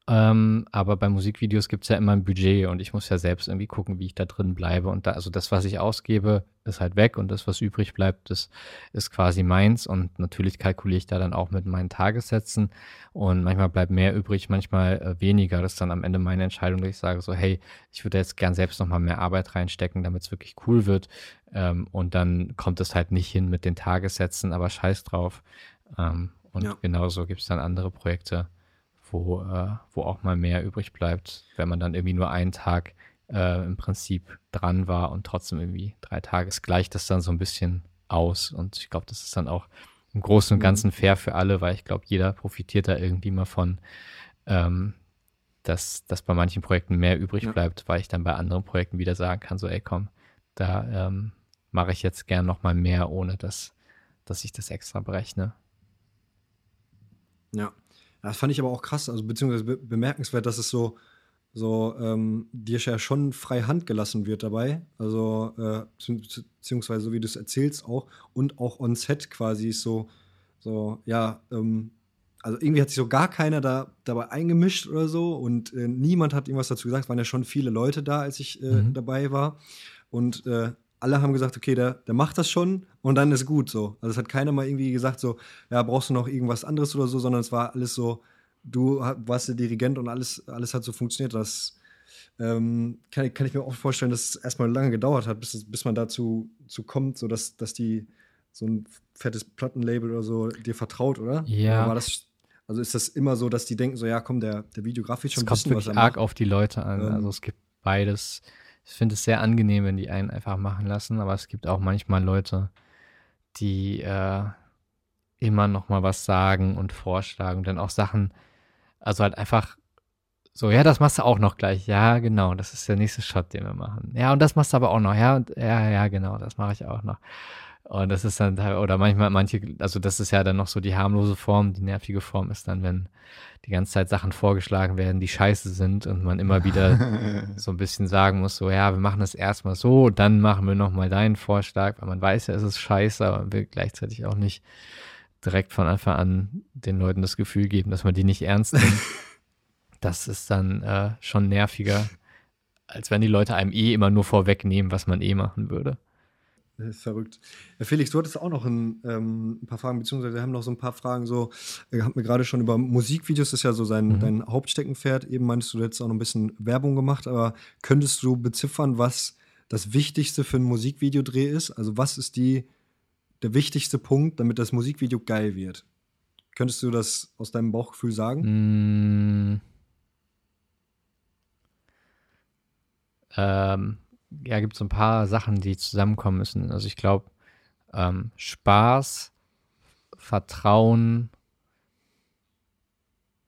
Ähm, aber bei Musikvideos gibt es ja immer ein Budget und ich muss ja selbst irgendwie gucken, wie ich da drin bleibe. Und da, also das, was ich ausgebe, ist halt weg und das, was übrig bleibt, das ist quasi meins. Und natürlich kalkuliere ich da dann auch mit meinen Tagessätzen und manchmal bleibt mehr übrig, manchmal äh, weniger. Das ist dann am Ende meine Entscheidung, dass ich sage so, hey, ich würde jetzt gern selbst nochmal mehr Arbeit reinstecken, damit es wirklich cool wird. Ähm, und dann kommt es halt nicht hin mit den Tagessätzen, aber scheiß drauf. Ähm, und ja. genauso gibt es dann andere Projekte, wo, äh, wo auch mal mehr übrig bleibt, wenn man dann irgendwie nur einen Tag äh, im Prinzip dran war und trotzdem irgendwie drei Tage. Es gleicht das dann so ein bisschen aus. Und ich glaube, das ist dann auch im Großen und mhm. Ganzen fair für alle, weil ich glaube, jeder profitiert da irgendwie mal von, ähm, dass, dass bei manchen Projekten mehr übrig ja. bleibt, weil ich dann bei anderen Projekten wieder sagen kann, so, ey, komm, da ähm, mache ich jetzt gern noch mal mehr, ohne dass, dass ich das extra berechne. Ja. Das fand ich aber auch krass, also beziehungsweise be bemerkenswert, dass es so, so ähm, dir ja schon frei Hand gelassen wird dabei. Also, äh, beziehungsweise so wie du es erzählst auch. Und auch on set quasi so, so, ja, ähm, also irgendwie hat sich so gar keiner da dabei eingemischt oder so und äh, niemand hat irgendwas dazu gesagt. Es waren ja schon viele Leute da, als ich äh, mhm. dabei war. Und äh, alle haben gesagt, okay, der, der macht das schon und dann ist gut so. Also es hat keiner mal irgendwie gesagt, so, ja, brauchst du noch irgendwas anderes oder so, sondern es war alles so, du warst der Dirigent und alles, alles hat so funktioniert. Das ähm, kann, kann ich mir auch vorstellen, dass es erstmal lange gedauert hat, bis, bis man dazu zu kommt, so dass, dass die so ein fettes Plattenlabel oder so dir vertraut, oder? Ja. Das also ist das immer so, dass die denken, so ja, komm, der, der Videograf wird schon es kommt wissen, wirklich was er arg auf die Leute an. Ähm. Also es gibt beides. Ich finde es sehr angenehm, wenn die einen einfach machen lassen, aber es gibt auch manchmal Leute, die äh, immer noch mal was sagen und vorschlagen und dann auch Sachen, also halt einfach so, ja, das machst du auch noch gleich. Ja, genau, das ist der nächste Shot, den wir machen. Ja, und das machst du aber auch noch. Ja, und ja, ja, genau, das mache ich auch noch. Und das ist dann, oder manchmal, manche, also das ist ja dann noch so die harmlose Form, die nervige Form ist dann, wenn die ganze Zeit Sachen vorgeschlagen werden, die scheiße sind und man immer wieder so ein bisschen sagen muss, so, ja, wir machen das erstmal so, dann machen wir nochmal deinen Vorschlag, weil man weiß ja, es ist scheiße, aber man will gleichzeitig auch nicht direkt von Anfang an den Leuten das Gefühl geben, dass man die nicht ernst nimmt. das ist dann äh, schon nerviger, als wenn die Leute einem eh immer nur vorwegnehmen, was man eh machen würde. Das ist verrückt. Ja, Felix, du hattest auch noch ein, ähm, ein, paar Fragen, beziehungsweise wir haben noch so ein paar Fragen. So, habt mir gerade schon über Musikvideos, das ist ja so sein, mhm. dein Hauptsteckenpferd. Eben meinst du, du hättest auch noch ein bisschen Werbung gemacht, aber könntest du beziffern, was das Wichtigste für ein Musikvideodreh ist? Also, was ist die, der wichtigste Punkt, damit das Musikvideo geil wird? Könntest du das aus deinem Bauchgefühl sagen? Mm. Ähm ja, gibt es so ein paar Sachen, die zusammenkommen müssen. Also ich glaube, ähm, Spaß, Vertrauen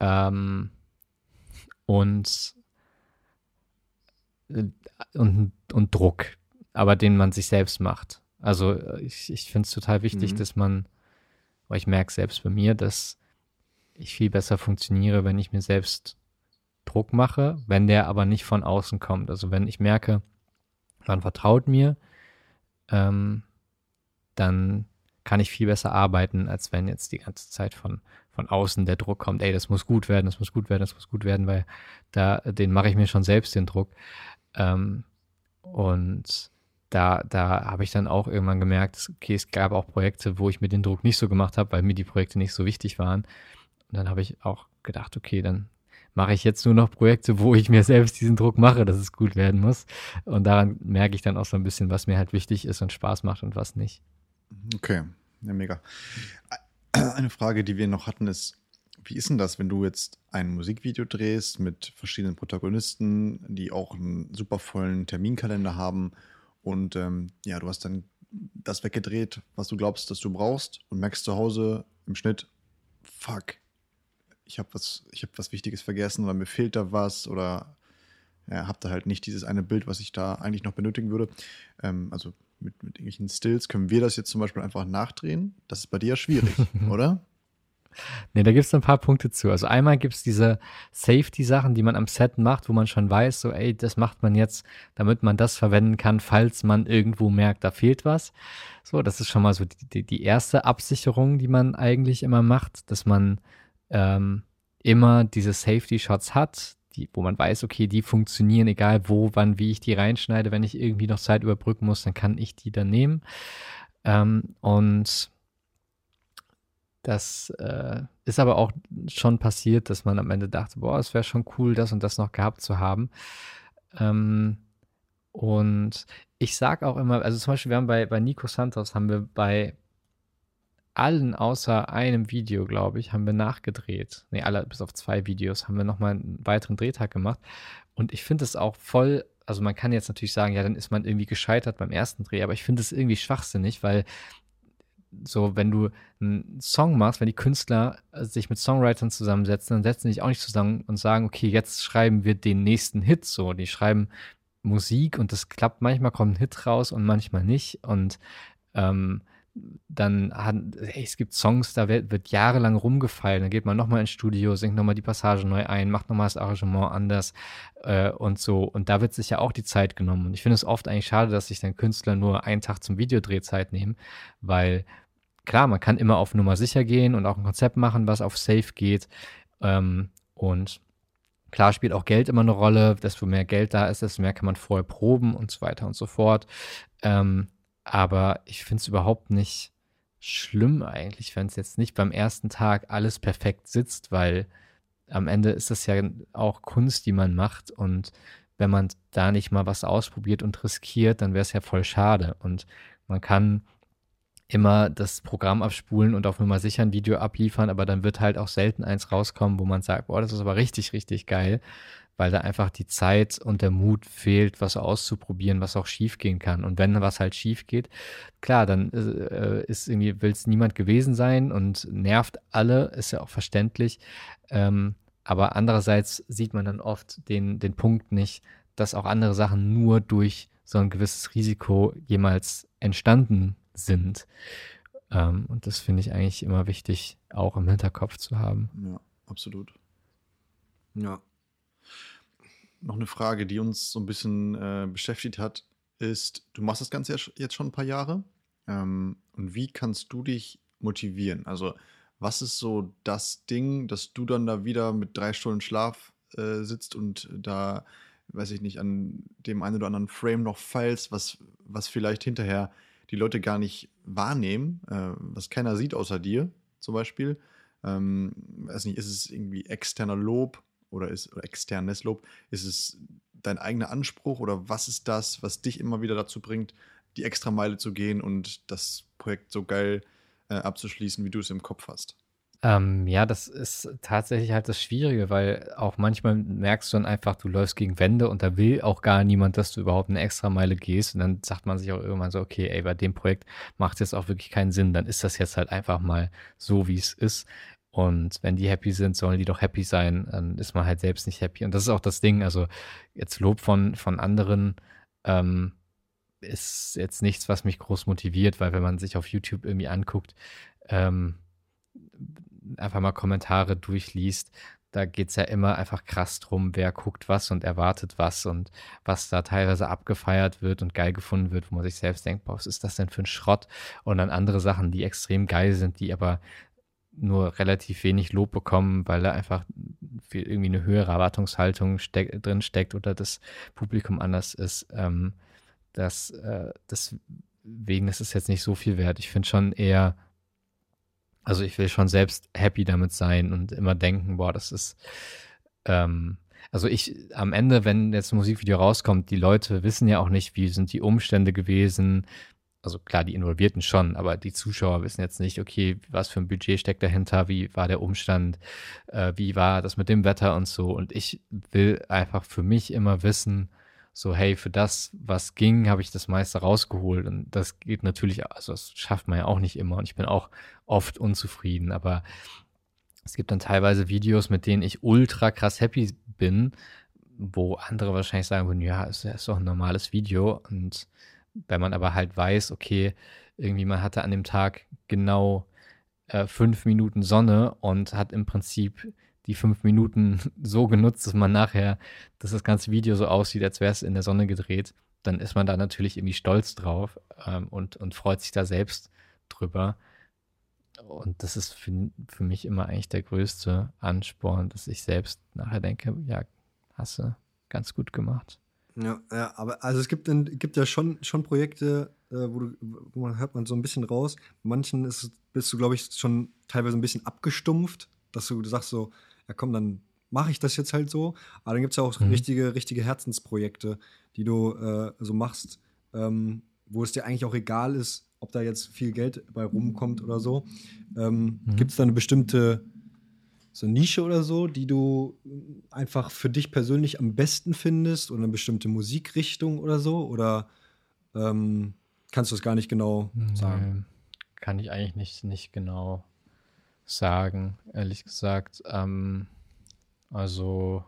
ähm, und, äh, und, und Druck, aber den man sich selbst macht. Also äh, ich, ich finde es total wichtig, mhm. dass man, weil ich merke selbst bei mir, dass ich viel besser funktioniere, wenn ich mir selbst Druck mache, wenn der aber nicht von außen kommt. Also wenn ich merke, man vertraut mir, ähm, dann kann ich viel besser arbeiten, als wenn jetzt die ganze Zeit von, von außen der Druck kommt, ey, das muss gut werden, das muss gut werden, das muss gut werden, weil da, den mache ich mir schon selbst den Druck. Ähm, und da, da habe ich dann auch irgendwann gemerkt, okay, es gab auch Projekte, wo ich mir den Druck nicht so gemacht habe, weil mir die Projekte nicht so wichtig waren. Und dann habe ich auch gedacht, okay, dann mache ich jetzt nur noch Projekte, wo ich mir selbst diesen Druck mache, dass es gut werden muss. Und daran merke ich dann auch so ein bisschen, was mir halt wichtig ist und Spaß macht und was nicht. Okay, ja, mega. Eine Frage, die wir noch hatten, ist, wie ist denn das, wenn du jetzt ein Musikvideo drehst mit verschiedenen Protagonisten, die auch einen super vollen Terminkalender haben und ähm, ja, du hast dann das weggedreht, was du glaubst, dass du brauchst und merkst zu Hause im Schnitt, fuck, ich habe was, ich habe was Wichtiges vergessen oder mir fehlt da was oder ja, habe da halt nicht dieses eine Bild, was ich da eigentlich noch benötigen würde. Ähm, also mit, mit irgendwelchen Stills können wir das jetzt zum Beispiel einfach nachdrehen. Das ist bei dir ja schwierig, oder? Nee, da gibt es ein paar Punkte zu. Also einmal gibt es diese Safety-Sachen, die man am Set macht, wo man schon weiß, so, ey, das macht man jetzt, damit man das verwenden kann, falls man irgendwo merkt, da fehlt was. So, das ist schon mal so die, die erste Absicherung, die man eigentlich immer macht, dass man ähm, immer diese Safety-Shots hat, die, wo man weiß, okay, die funktionieren, egal wo, wann, wie ich die reinschneide. Wenn ich irgendwie noch Zeit überbrücken muss, dann kann ich die dann nehmen. Ähm, und das äh, ist aber auch schon passiert, dass man am Ende dachte, boah, es wäre schon cool, das und das noch gehabt zu haben. Ähm, und ich sage auch immer, also zum Beispiel, wir haben bei, bei Nico Santos, haben wir bei allen außer einem Video, glaube ich, haben wir nachgedreht. Ne, alle bis auf zwei Videos haben wir nochmal einen weiteren Drehtag gemacht. Und ich finde es auch voll, also man kann jetzt natürlich sagen, ja, dann ist man irgendwie gescheitert beim ersten Dreh, aber ich finde es irgendwie schwachsinnig, weil so, wenn du einen Song machst, wenn die Künstler sich mit Songwritern zusammensetzen, dann setzen die sich auch nicht zusammen und sagen, okay, jetzt schreiben wir den nächsten Hit so. Die schreiben Musik und das klappt, manchmal kommt ein Hit raus und manchmal nicht. Und ähm, dann hat, ey, es gibt Songs, da wird, wird jahrelang rumgefallen. Dann geht man nochmal ins Studio, singt nochmal die Passage neu ein, macht nochmal das Arrangement anders äh, und so. Und da wird sich ja auch die Zeit genommen. Und ich finde es oft eigentlich schade, dass sich dann Künstler nur einen Tag zum Videodrehzeit nehmen, weil klar, man kann immer auf Nummer sicher gehen und auch ein Konzept machen, was auf Safe geht. Ähm, und klar spielt auch Geld immer eine Rolle. Desto mehr Geld da ist, desto mehr kann man vorher proben und so weiter und so fort. Ähm, aber ich finde es überhaupt nicht schlimm eigentlich, wenn es jetzt nicht beim ersten Tag alles perfekt sitzt, weil am Ende ist das ja auch Kunst, die man macht. Und wenn man da nicht mal was ausprobiert und riskiert, dann wäre es ja voll schade. Und man kann immer das Programm abspulen und auf Nummer sicher ein Video abliefern, aber dann wird halt auch selten eins rauskommen, wo man sagt, boah, das ist aber richtig, richtig geil, weil da einfach die Zeit und der Mut fehlt, was auszuprobieren, was auch schief gehen kann. Und wenn was halt schief geht, klar, dann äh, ist irgendwie, will es niemand gewesen sein und nervt alle, ist ja auch verständlich. Ähm, aber andererseits sieht man dann oft den, den Punkt nicht, dass auch andere Sachen nur durch so ein gewisses Risiko jemals entstanden sind. Ähm, und das finde ich eigentlich immer wichtig, auch im Hinterkopf zu haben. Ja, absolut. Ja. Noch eine Frage, die uns so ein bisschen äh, beschäftigt hat, ist, du machst das Ganze jetzt schon ein paar Jahre. Ähm, und wie kannst du dich motivieren? Also, was ist so das Ding, dass du dann da wieder mit drei Stunden Schlaf äh, sitzt und da, weiß ich nicht, an dem einen oder anderen Frame noch feilst, was, was vielleicht hinterher die Leute gar nicht wahrnehmen, äh, was keiner sieht außer dir zum Beispiel. Ähm, weiß nicht, ist es irgendwie externer Lob oder ist oder externes Lob? Ist es dein eigener Anspruch oder was ist das, was dich immer wieder dazu bringt, die extra Meile zu gehen und das Projekt so geil äh, abzuschließen, wie du es im Kopf hast? Ähm, ja, das ist tatsächlich halt das Schwierige, weil auch manchmal merkst du dann einfach, du läufst gegen Wände und da will auch gar niemand, dass du überhaupt eine extra Meile gehst. Und dann sagt man sich auch irgendwann so, okay, ey, bei dem Projekt macht es jetzt auch wirklich keinen Sinn. Dann ist das jetzt halt einfach mal so, wie es ist. Und wenn die happy sind, sollen die doch happy sein. Dann ist man halt selbst nicht happy. Und das ist auch das Ding. Also jetzt Lob von, von anderen ähm, ist jetzt nichts, was mich groß motiviert, weil wenn man sich auf YouTube irgendwie anguckt, ähm, einfach mal Kommentare durchliest, da geht es ja immer einfach krass drum, wer guckt was und erwartet was und was da teilweise abgefeiert wird und geil gefunden wird, wo man sich selbst denkt, boah, was ist das denn für ein Schrott? Und dann andere Sachen, die extrem geil sind, die aber nur relativ wenig Lob bekommen, weil da einfach irgendwie eine höhere Erwartungshaltung steck, drin steckt oder das Publikum anders ist. Ähm, das, äh, deswegen ist es jetzt nicht so viel wert. Ich finde schon eher also ich will schon selbst happy damit sein und immer denken, boah, das ist, ähm, also ich am Ende, wenn jetzt ein Musikvideo rauskommt, die Leute wissen ja auch nicht, wie sind die Umstände gewesen. Also klar, die Involvierten schon, aber die Zuschauer wissen jetzt nicht, okay, was für ein Budget steckt dahinter, wie war der Umstand, äh, wie war das mit dem Wetter und so. Und ich will einfach für mich immer wissen, so, hey, für das, was ging, habe ich das meiste rausgeholt. Und das geht natürlich, also das schafft man ja auch nicht immer. Und ich bin auch oft unzufrieden. Aber es gibt dann teilweise Videos, mit denen ich ultra krass happy bin, wo andere wahrscheinlich sagen würden, ja, ist, ist doch ein normales Video. Und wenn man aber halt weiß, okay, irgendwie man hatte an dem Tag genau äh, fünf Minuten Sonne und hat im Prinzip die fünf Minuten so genutzt, dass man nachher, dass das ganze Video so aussieht, als wäre es in der Sonne gedreht, dann ist man da natürlich irgendwie stolz drauf ähm, und, und freut sich da selbst drüber. Und das ist für, für mich immer eigentlich der größte Ansporn, dass ich selbst nachher denke, ja, hast du ganz gut gemacht. Ja, ja, aber also es gibt, gibt ja schon, schon Projekte, äh, wo, du, wo man hört man so ein bisschen raus. Manchen ist, bist du, glaube ich, schon teilweise ein bisschen abgestumpft, dass du sagst so, ja komm, dann mache ich das jetzt halt so. Aber dann gibt es ja auch mhm. richtige, richtige Herzensprojekte, die du äh, so machst, ähm, wo es dir eigentlich auch egal ist, ob da jetzt viel Geld bei rumkommt oder so. Ähm, mhm. Gibt es da eine bestimmte so Nische oder so, die du einfach für dich persönlich am besten findest oder eine bestimmte Musikrichtung oder so? Oder ähm, kannst du es gar nicht genau sagen? kann ich eigentlich nicht, nicht genau sagen, ehrlich gesagt. Ähm, also.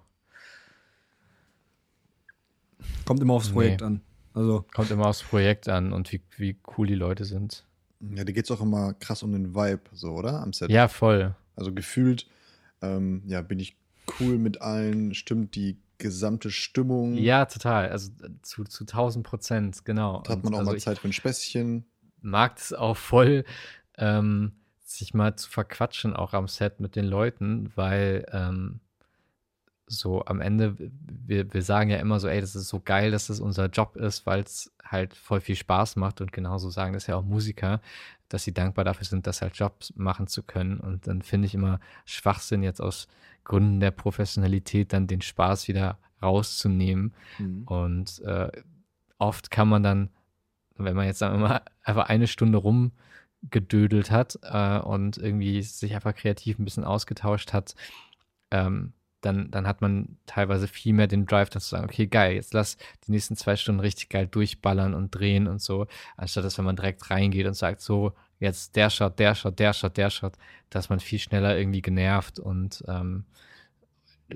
Kommt immer aufs Projekt nee. an. Also. Kommt immer aufs Projekt an und wie, wie cool die Leute sind. Ja, da geht es auch immer krass um den Vibe, so, oder? Am Set. Ja, voll. Also gefühlt, ähm, ja, bin ich cool mit allen, stimmt die gesamte Stimmung. Ja, total. Also zu, zu 1000 Prozent, genau. Da hat man auch also mal Zeit für ein Späßchen. mag es auch voll, ähm, sich mal zu verquatschen, auch am Set mit den Leuten, weil ähm, so am Ende, wir, wir sagen ja immer so, ey, das ist so geil, dass das unser Job ist, weil es halt voll viel Spaß macht und genauso sagen das ja auch Musiker, dass sie dankbar dafür sind, das halt Jobs machen zu können. Und dann finde ich immer Schwachsinn jetzt aus Gründen der Professionalität dann den Spaß wieder rauszunehmen. Mhm. Und äh, oft kann man dann, wenn man jetzt sagen wir mal einfach eine Stunde rumgedödelt hat äh, und irgendwie sich einfach kreativ ein bisschen ausgetauscht hat, ähm, dann, dann hat man teilweise viel mehr den Drive, dann zu sagen, okay, geil, jetzt lass die nächsten zwei Stunden richtig geil durchballern und drehen und so, anstatt dass wenn man direkt reingeht und sagt, so, jetzt der Shot, der Shot, der Shot, der Shot, dass man viel schneller irgendwie genervt und ähm,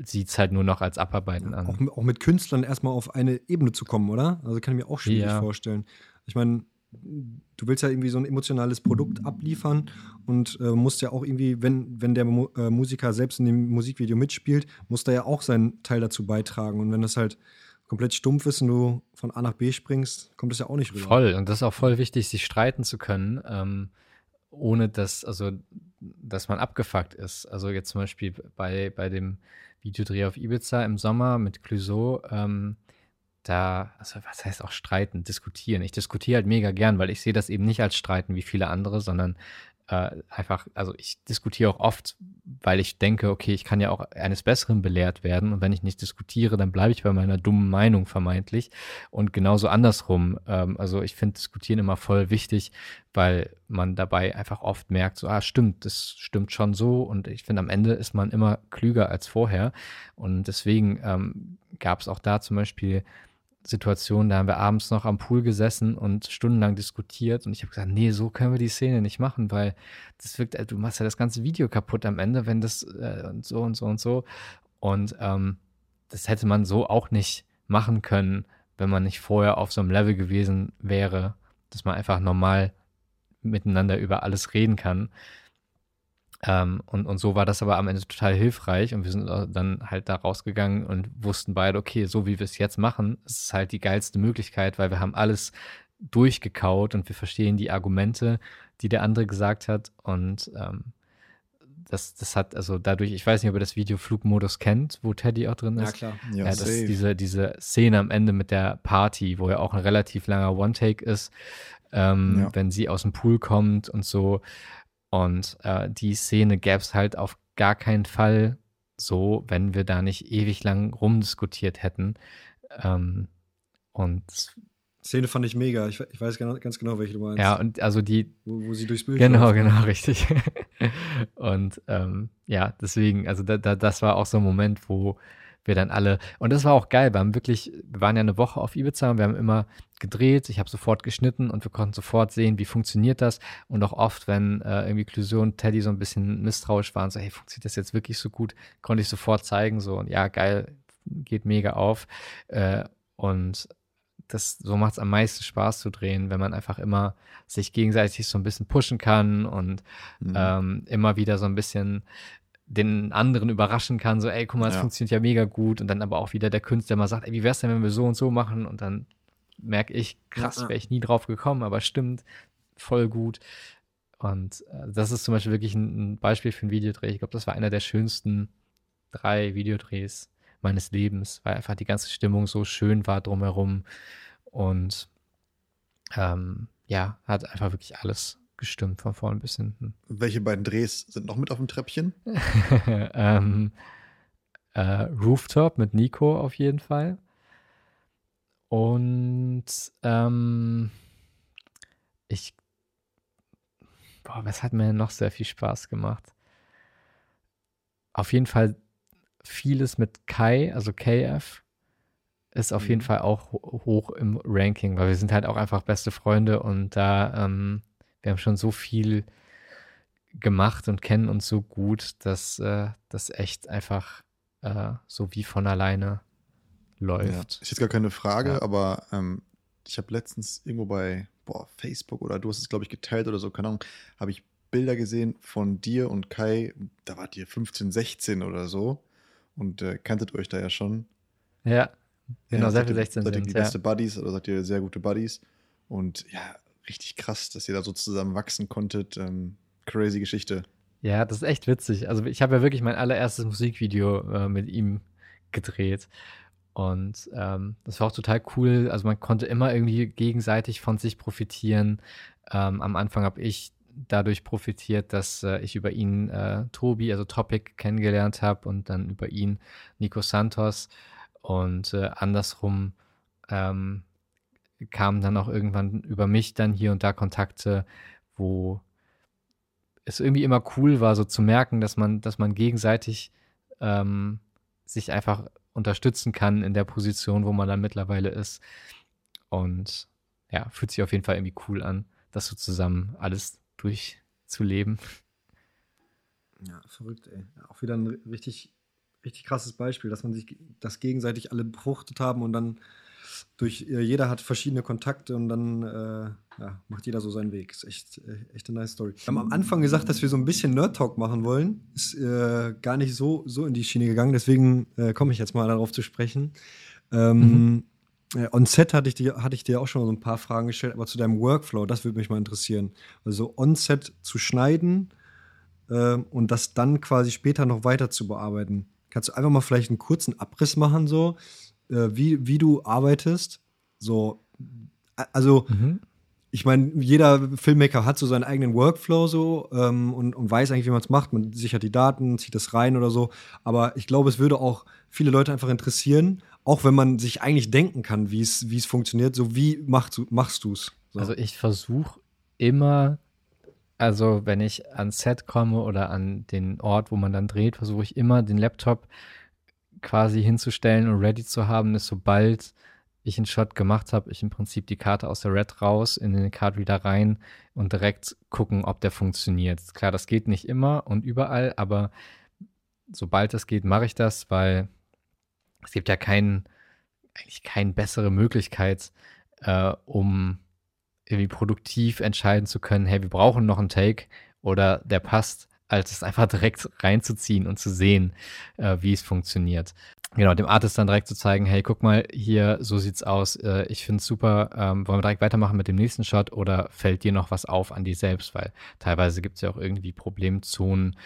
sieht es halt nur noch als Abarbeiten an. Auch, auch mit Künstlern erstmal auf eine Ebene zu kommen, oder? Also kann ich mir auch schwierig Ja. vorstellen. Ich meine, du willst ja irgendwie so ein emotionales Produkt abliefern und äh, musst ja auch irgendwie, wenn, wenn der Mu äh, Musiker selbst in dem Musikvideo mitspielt, muss der ja auch seinen Teil dazu beitragen. Und wenn das halt komplett stumpf ist und du von A nach B springst, kommt das ja auch nicht rüber. Voll. Und das ist auch voll wichtig, sich streiten zu können, ähm, ohne dass, also, dass man abgefuckt ist. Also jetzt zum Beispiel bei, bei dem Videodreh auf Ibiza im Sommer mit Clouseau, ähm, da, also was heißt auch streiten, diskutieren. Ich diskutiere halt mega gern, weil ich sehe das eben nicht als streiten wie viele andere, sondern äh, einfach, also ich diskutiere auch oft, weil ich denke, okay, ich kann ja auch eines Besseren belehrt werden und wenn ich nicht diskutiere, dann bleibe ich bei meiner dummen Meinung vermeintlich und genauso andersrum. Ähm, also ich finde Diskutieren immer voll wichtig, weil man dabei einfach oft merkt, so, ah, stimmt, das stimmt schon so und ich finde, am Ende ist man immer klüger als vorher und deswegen ähm, gab es auch da zum Beispiel Situationen, da haben wir abends noch am Pool gesessen und stundenlang diskutiert und ich habe gesagt, nee, so können wir die Szene nicht machen, weil das wirkt, äh, du machst ja das ganze Video kaputt am Ende, wenn das äh, und so und so und so und ähm, das hätte man so auch nicht machen können, wenn man nicht vorher auf so einem Level gewesen wäre, dass man einfach normal miteinander über alles reden kann. Ähm, und, und so war das aber am Ende total hilfreich und wir sind dann halt da rausgegangen und wussten beide, okay, so wie wir es jetzt machen, ist es halt die geilste Möglichkeit, weil wir haben alles durchgekaut und wir verstehen die Argumente, die der andere gesagt hat und ähm, das, das hat also dadurch, ich weiß nicht, ob ihr das Video Flugmodus kennt, wo Teddy auch drin Ja, ist. klar. Ja, Ja, das diese, diese Szene am Ende mit der Party, wo ja auch ein relativ langer One-Take ist, ähm, Ja. wenn sie aus dem Pool kommt und so. Und äh, die Szene gäbe es halt auf gar keinen Fall so, wenn wir da nicht ewig lang rumdiskutiert hätten. Ähm, und Szene fand ich mega. Ich, ich weiß ganz genau, welche du meinst. ja, und also die, Wo, wo sie durchs Bild Genau, läuft. genau, richtig. und ähm, ja, deswegen, also da, da, das war auch so ein Moment, wo wir dann alle, und das war auch geil, wir haben wirklich, wir waren ja eine Woche auf Ibiza und wir haben immer gedreht, ich habe sofort geschnitten und wir konnten sofort sehen, wie funktioniert das. Und auch oft, wenn äh, irgendwie und Teddy so ein bisschen misstrauisch waren, so, hey, funktioniert das jetzt wirklich so gut, konnte ich sofort zeigen, so, und ja, geil, geht mega auf. Äh, und das, so macht es am meisten Spaß zu drehen, wenn man einfach immer sich gegenseitig so ein bisschen pushen kann und Mhm. ähm, immer wieder so ein bisschen den anderen überraschen kann, so, ey, guck mal, es Ja. funktioniert ja mega gut und dann aber auch wieder der Künstler mal sagt, ey, wie wär's denn, wenn wir so und so machen und dann merke ich, krass, wäre ich nie drauf gekommen, aber stimmt, voll gut. Und äh, das ist zum Beispiel wirklich ein, ein Beispiel für ein Videodreh. Ich glaube, das war einer der schönsten drei Videodrehs meines Lebens, weil einfach die ganze Stimmung so schön war drumherum und ähm, ja, hat einfach wirklich alles gestimmt von vorn bis hinten. Welche beiden Drehs sind noch mit auf dem Treppchen? ähm, äh, Rooftop mit Nico auf jeden Fall. Und ähm, ich, boah, was hat mir noch sehr viel Spaß gemacht? Auf jeden Fall vieles mit Kai, also KF, ist auf jeden Mhm. Fall auch ho- hoch im Ranking, weil wir sind halt auch einfach beste Freunde und da, ähm, wir haben schon so viel gemacht und kennen uns so gut, dass äh, das echt einfach äh, so wie von alleine Ja. läuft. Ist jetzt gar keine Frage, Ja. aber ähm, ich habe letztens irgendwo bei boah, Facebook oder du hast es, glaube ich, geteilt oder so, keine Ahnung, habe ich Bilder gesehen von dir und Kai, da wart ihr 15, 16 oder so und äh, kanntet euch da ja schon. Ja, genau, ja, viel 16 seid ihr sind. die Ja. beste Buddies oder seid ihr sehr gute Buddies und ja, richtig krass, dass ihr da so zusammen wachsen konntet. Ähm, crazy Geschichte. ja, das ist echt witzig. Also ich habe ja wirklich mein allererstes Musikvideo äh, mit ihm gedreht. Und ähm, das war auch total cool. Also man konnte immer irgendwie gegenseitig von sich profitieren. Ähm, am Anfang habe ich dadurch profitiert, dass äh, ich über ihn äh, Tobi, also Topic, kennengelernt habe und dann über ihn Nico Santos. Und äh, andersrum ähm, kamen dann auch irgendwann über mich dann hier und da Kontakte, wo es irgendwie immer cool war, so zu merken, dass man, dass man gegenseitig ähm, sich einfach unterstützen kann in der Position, wo man dann mittlerweile ist. Und ja, fühlt sich auf jeden Fall irgendwie cool an, das so zusammen alles durchzuleben. Ja, verrückt, ey. Auch wieder ein richtig, richtig krasses Beispiel, dass man sich das gegenseitig alle befruchtet haben und dann durch, äh, jeder hat verschiedene Kontakte und dann äh, ja, macht jeder so seinen Weg. Ist echt, äh, echt eine nice Story. Wir haben am Anfang gesagt, dass wir so ein bisschen Nerd-Talk machen wollen. Ist äh, gar nicht so, so in die Schiene gegangen, deswegen äh, komme ich jetzt mal darauf zu sprechen. Ähm, äh, On Set hatte ich, dir, hatte ich dir auch schon so ein paar Fragen gestellt, aber zu deinem Workflow, das würde mich mal interessieren. Also On Set zu schneiden, ähm, und das dann quasi später noch weiter zu bearbeiten. Kannst du einfach mal vielleicht einen kurzen Abriss machen, so äh, wie, wie du arbeitest? So, also Mhm. ich meine, jeder Filmmaker hat so seinen eigenen Workflow so ähm, und, und weiß eigentlich, wie man es macht. Man sichert die Daten, zieht das rein oder so. Aber ich glaube, es würde auch viele Leute einfach interessieren, auch wenn man sich eigentlich denken kann, wie es wie es funktioniert. So wie machst du machst du's? So. Also ich versuche immer, also wenn ich ans Set komme oder an den Ort, wo man dann dreht, versuche ich immer den Laptop quasi hinzustellen und ready zu haben, dass sobald ich einen Shot gemacht habe, ich im Prinzip die Karte aus der Red raus, in den Card Reader rein und direkt gucken, ob der funktioniert. Klar, das geht nicht immer und überall, aber sobald das geht, mache ich das, weil es gibt ja keinen, eigentlich keine bessere Möglichkeit, äh, um irgendwie produktiv entscheiden zu können, hey, wir brauchen noch einen Take oder der passt, als es einfach direkt reinzuziehen und zu sehen, äh, wie es funktioniert. Genau, dem Artist dann direkt zu zeigen, hey, guck mal, hier, so sieht's aus, äh, ich finde es super, ähm, wollen wir direkt weitermachen mit dem nächsten Shot oder fällt dir noch was auf an dir selbst, weil teilweise gibt es ja auch irgendwie Problemzonen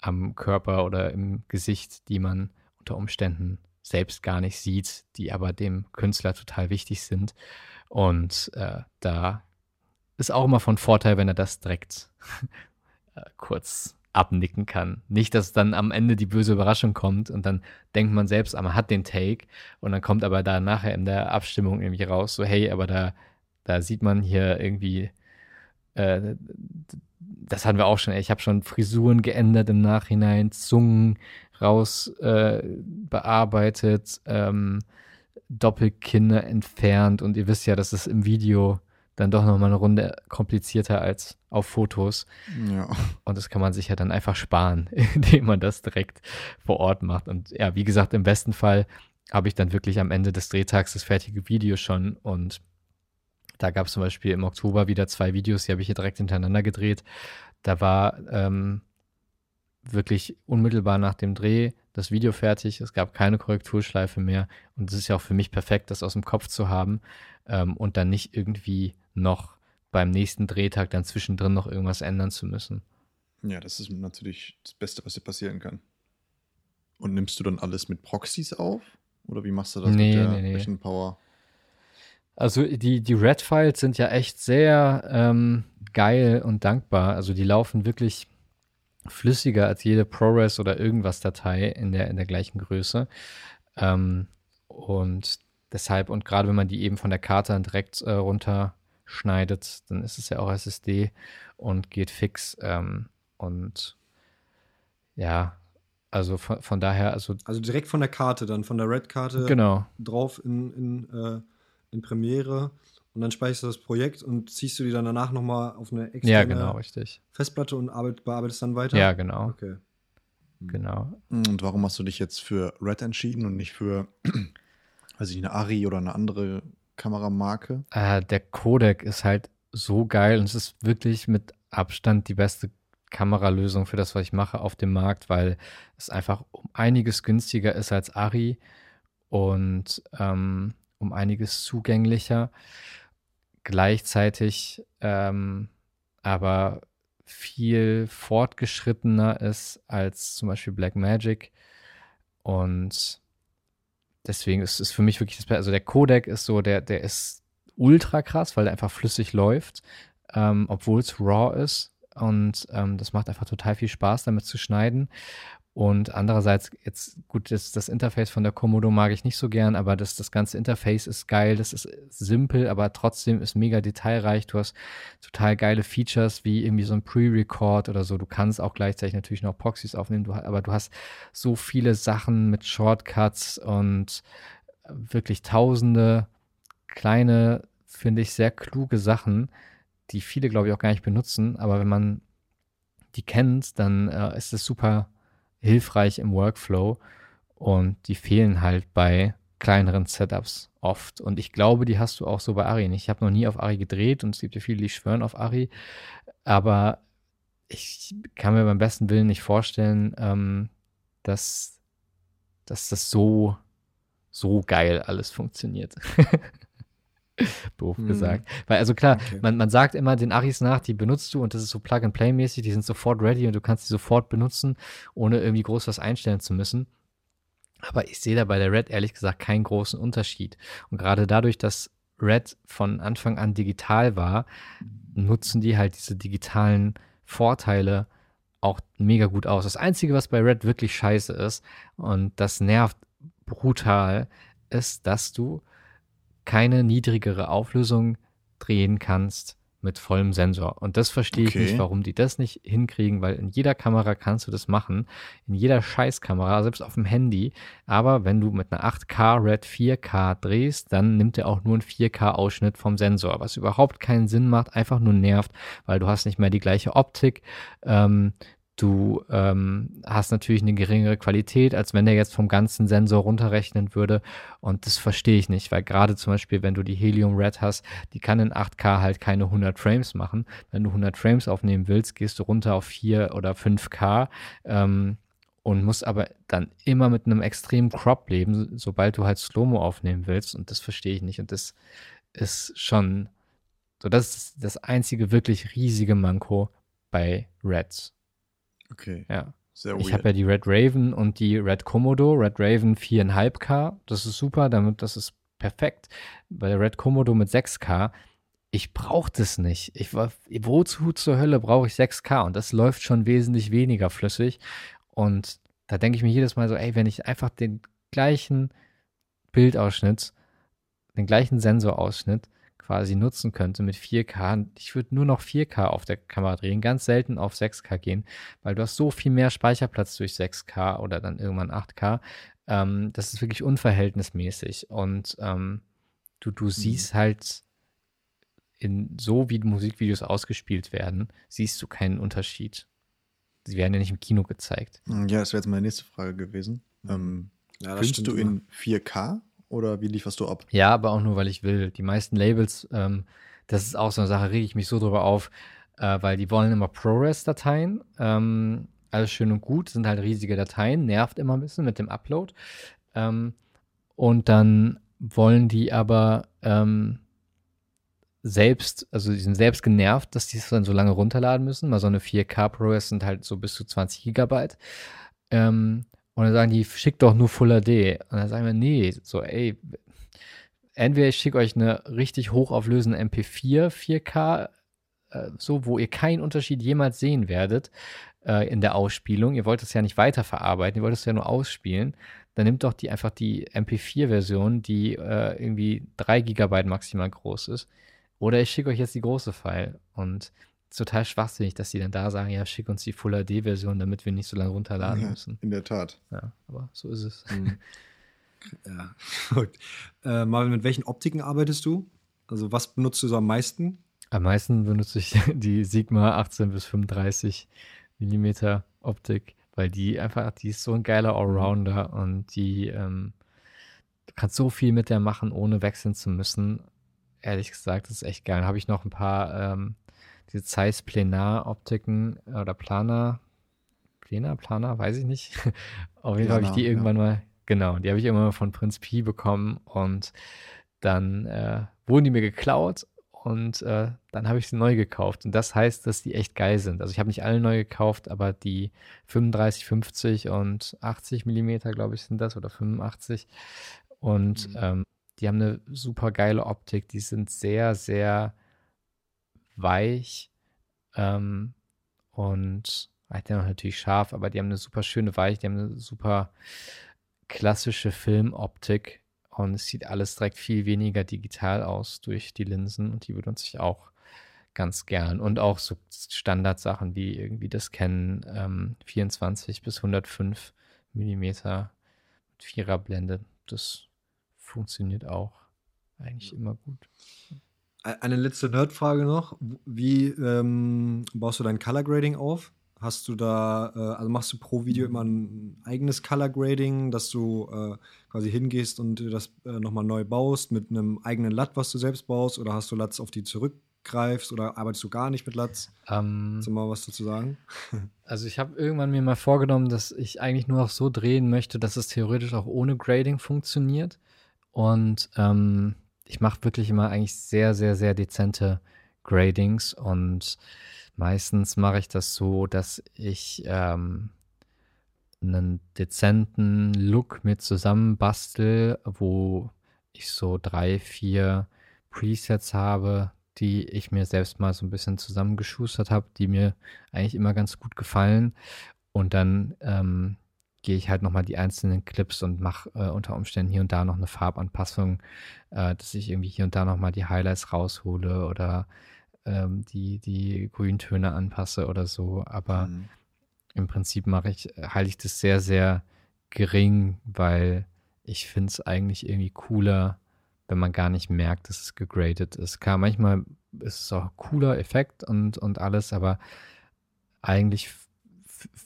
am Körper oder im Gesicht, die man unter Umständen selbst gar nicht sieht, die aber dem Künstler total wichtig sind. Und äh, da ist auch immer von Vorteil, wenn er das direkt äh, kurz abnicken kann. Nicht, dass dann am Ende die böse Überraschung kommt und dann denkt man selbst, ah, man hat den Take und dann kommt aber da nachher in der Abstimmung irgendwie raus, so hey, aber da, da sieht man hier irgendwie, äh, das hatten wir auch schon, ich habe schon Frisuren geändert im Nachhinein, Zungen raus äh, bearbeitet, ähm, Doppelkinne entfernt und ihr wisst ja, das ist im Video dann doch nochmal eine Runde komplizierter als auf Fotos. Ja. Und das kann man sich ja dann einfach sparen, indem man das direkt vor Ort macht. Und ja, wie gesagt, im besten Fall habe ich dann wirklich am Ende des Drehtags das fertige Video schon. Und da gab es zum Beispiel im Oktober wieder zwei Videos, die habe ich hier direkt hintereinander gedreht. Da war ähm, wirklich unmittelbar nach dem Dreh das Video fertig. Es gab keine Korrekturschleife mehr. Und es ist ja auch für mich perfekt, das aus dem Kopf zu haben ähm, und dann nicht irgendwie noch beim nächsten Drehtag dann zwischendrin noch irgendwas ändern zu müssen. Ja, das ist natürlich das Beste, was dir passieren kann. Und nimmst du dann alles mit Proxys auf? Oder wie machst du das Nee, mit der nee, nee. Rechenpower? Also die, die Red-Files sind ja echt sehr ähm, geil und dankbar. Also die laufen wirklich flüssiger als jede ProRes oder irgendwas Datei in der, in der gleichen Größe. Ähm, und deshalb, und gerade wenn man die eben von der Karte dann direkt äh, runterschneidet, dann ist es ja auch SSD und geht fix. Ähm, und ja, also von, von daher, also Also direkt von der Karte dann, von der Red-Karte genau. drauf in, in, äh, in Premiere und dann speicherst du das Projekt und ziehst du die dann danach nochmal auf eine externe Ja, genau, richtig. Festplatte und arbeit, bearbeitest dann weiter? Ja, genau, Okay. genau. Und warum hast du dich jetzt für Red entschieden und nicht für, weiß ich eine Ari oder eine andere Kameramarke? Äh, der Codec ist halt so geil und es ist wirklich mit Abstand die beste Kameralösung für das, was ich mache auf dem Markt, weil es einfach um einiges günstiger ist als Ari und ähm, um einiges zugänglicher. Gleichzeitig ähm, aber viel fortgeschrittener ist als zum Beispiel Black Magic. Und deswegen ist es für mich wirklich das Also der Codec ist so, der, der ist ultra krass, weil der einfach flüssig läuft, ähm, obwohl es raw ist. Und ähm, das macht einfach total viel Spaß, damit zu schneiden. Und andererseits, jetzt gut, das, das Interface von der Komodo mag ich nicht so gern, aber das, das ganze Interface ist geil, das ist simpel, aber trotzdem ist mega detailreich. Du hast total geile Features wie irgendwie so ein Pre-Record oder so. Du kannst auch gleichzeitig natürlich noch Proxys aufnehmen, du, aber du hast so viele Sachen mit Shortcuts und wirklich tausende kleine, finde ich, sehr kluge Sachen, die viele, glaube ich, auch gar nicht benutzen. Aber wenn man die kennt, dann äh, ist es super hilfreich im Workflow und die fehlen halt bei kleineren Setups oft. Und ich glaube, die hast du auch so bei Ari. Ich habe noch nie auf Ari gedreht und es gibt ja viele, die schwören auf Ari. Aber ich kann mir beim besten Willen nicht vorstellen, ähm, dass, dass das so, so geil alles funktioniert. Doof hm. gesagt. Weil, also klar, okay. man, man sagt immer den Aris nach, die benutzt du und das ist so Plug-and-Play-mäßig, die sind sofort ready und du kannst sie sofort benutzen, ohne irgendwie groß was einstellen zu müssen. Aber ich sehe da bei der Red ehrlich gesagt keinen großen Unterschied. Und gerade dadurch, dass Red von Anfang an digital war, nutzen die halt diese digitalen Vorteile auch mega gut aus. Das Einzige, was bei Red wirklich scheiße ist, und das nervt brutal, ist, dass du keine niedrigere Auflösung drehen kannst mit vollem Sensor. Und das verstehe okay. ich nicht, warum die das nicht hinkriegen, weil in jeder Kamera kannst du das machen, in jeder Scheißkamera, selbst auf dem Handy. Aber wenn du mit einer 8K Red 4K drehst, dann nimmt er auch nur einen 4K-Ausschnitt vom Sensor, was überhaupt keinen Sinn macht, einfach nur nervt, weil du hast nicht mehr die gleiche Optik. Ähm, Du ähm, hast natürlich eine geringere Qualität, als wenn der jetzt vom ganzen Sensor runterrechnen würde. Und das verstehe ich nicht, weil gerade zum Beispiel, wenn du die Helium Red hast, die kann in 8K halt keine 100 Frames machen. Wenn du 100 Frames aufnehmen willst, gehst du runter auf 4 oder 5K. Ähm, und musst aber dann immer mit einem extremen Crop leben, sobald du halt Slow-Mo aufnehmen willst. Und das verstehe ich nicht. Und das ist schon so, das ist das einzige wirklich riesige Manko bei Reds. Okay. Ja. Sehr ich habe ja die Red Raven und die Red Komodo. Red Raven 4,5K. Das ist super, damit das ist perfekt. Bei der Red Komodo mit 6K, ich brauche das nicht. Ich war, wozu zur Hölle brauche ich 6K? Und das läuft schon wesentlich weniger flüssig. Und da denke ich mir jedes Mal so, ey, wenn ich einfach den gleichen Bildausschnitt, den gleichen Sensorausschnitt quasi nutzen könnte mit 4K. Ich würde nur noch 4K auf der Kamera drehen, ganz selten auf 6K gehen, weil du hast so viel mehr Speicherplatz durch 6K oder dann irgendwann 8K. Ähm, das ist wirklich unverhältnismäßig und ähm, du, du mhm. siehst halt in so wie Musikvideos ausgespielt werden, siehst du keinen Unterschied. Sie werden ja nicht im Kino gezeigt. Ja, das wäre jetzt meine nächste Frage gewesen. Ähm, ja, filmst du in 4K oder wie lieferst du ab? Ja, aber auch nur, weil ich will. Die meisten Labels, ähm, das ist auch so eine Sache, rege ich mich so drüber auf, äh, weil die wollen immer ProRes-Dateien. Ähm, alles schön und gut, sind halt riesige Dateien, nervt immer ein bisschen mit dem Upload. Ähm, und dann wollen die aber ähm, selbst, also die sind selbst genervt, dass die es dann so lange runterladen müssen. Mal so eine 4K ProRes sind halt so bis zu 20 Gigabyte. Ähm, und dann sagen die, schickt doch nur Full HD. Und dann sagen wir, nee, so, ey, entweder ich schicke euch eine richtig hochauflösende MP4 4K, äh, so, wo ihr keinen Unterschied jemals sehen werdet äh, in der Ausspielung. Ihr wollt es ja nicht weiterverarbeiten, ihr wollt es ja nur ausspielen. Dann nimmt doch die einfach die MP4-Version, die äh, irgendwie 3 GB maximal groß ist. Oder ich schicke euch jetzt die große File. Und total schwachsinnig, dass die dann da sagen, ja, schick uns die Full HD-Version, damit wir nicht so lange runterladen ja, müssen. In der Tat. Ja, aber so ist es. Mhm. Ja, gut. Äh, Marvin, mit welchen Optiken arbeitest du? Also was benutzt du so am meisten? Am meisten benutze ich die Sigma 18 bis 35 Millimeter Optik, weil die einfach, die ist so ein geiler Allrounder und die, ähm, du kannst so viel mit der machen, ohne wechseln zu müssen ehrlich gesagt, das ist echt geil. Dann habe ich noch ein paar ähm, diese Zeiss Plenar-Optiken oder Planer. Plenar, Planer, weiß ich nicht. Auf jeden Fall habe ich die irgendwann ja. mal, genau, die habe ich irgendwann mal von Prinz Pi bekommen und dann äh, wurden die mir geklaut und äh, dann habe ich sie neu gekauft. Und das heißt, dass die echt geil sind. Also ich habe nicht alle neu gekauft, aber die 35, 50 und 80 Millimeter, glaube ich, sind das oder 85. Und mhm. ähm, die haben eine super geile Optik. Die sind sehr, sehr weich ähm, und dennoch natürlich scharf, aber die haben eine super schöne Weich, die haben eine super klassische Filmoptik und es sieht alles direkt viel weniger digital aus durch die Linsen und die benutze ich auch ganz gern. Und auch so Standardsachen wie irgendwie das Canon ähm, 24 bis 105 Millimeter mit Viererblende. Das funktioniert auch eigentlich immer gut. Eine letzte Nerdfrage noch. Wie ähm, baust du dein Color Grading auf? Hast du da, äh, also machst du pro Video immer ein eigenes Color Grading, dass du äh, quasi hingehst und das äh, nochmal neu baust mit einem eigenen LUT, was du selbst baust? Oder hast du LUTs, auf die zurückgreifst? Oder arbeitest du gar nicht mit LUTs? Ähm, Kannst du mal was dazu sagen? Also ich habe irgendwann mir mal vorgenommen, dass ich eigentlich nur auch so drehen möchte, dass es theoretisch auch ohne Grading funktioniert. Und ähm, ich mache wirklich immer eigentlich sehr, sehr, sehr dezente Gradings und Meistens mache ich das so, dass ich ähm, einen dezenten Look mit zusammenbastel, wo ich so drei, vier Presets habe, die ich mir selbst mal so ein bisschen zusammengeschustert habe, die mir eigentlich immer ganz gut gefallen. Und dann ähm, gehe ich halt nochmal die einzelnen Clips und mache äh, unter Umständen hier und da noch eine Farbanpassung, äh, dass ich irgendwie hier und da nochmal die Highlights raushole oder ähm, die, die Grüntöne anpasse oder so. Aber mhm. im Prinzip mache ich, halte ich das sehr, sehr gering, weil ich finde es eigentlich irgendwie cooler, wenn man gar nicht merkt, dass es gegradet ist. Klar, manchmal ist es auch cooler Effekt und, und alles, aber eigentlich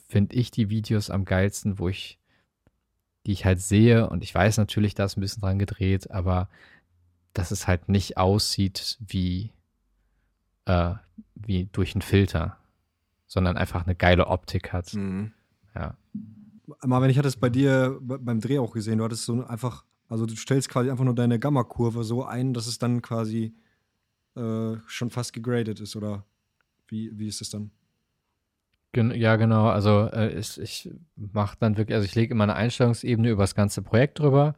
finde ich die Videos am geilsten, wo ich, die ich halt sehe und ich weiß natürlich, da ist ein bisschen dran gedreht, aber dass es halt nicht aussieht wie äh, wie durch einen Filter, sondern einfach eine geile Optik hat. Mhm. Ja. Marvin, ich hatte es bei dir beim Dreh auch gesehen. Du hattest so einfach, also du stellst quasi einfach nur deine Gamma-Kurve so ein, dass es dann quasi äh, schon fast gegradet ist, oder wie, wie ist es dann? Ja, genau. Also äh, ich, ich mache dann wirklich, also ich lege immer eine Einstellungsebene über das ganze Projekt drüber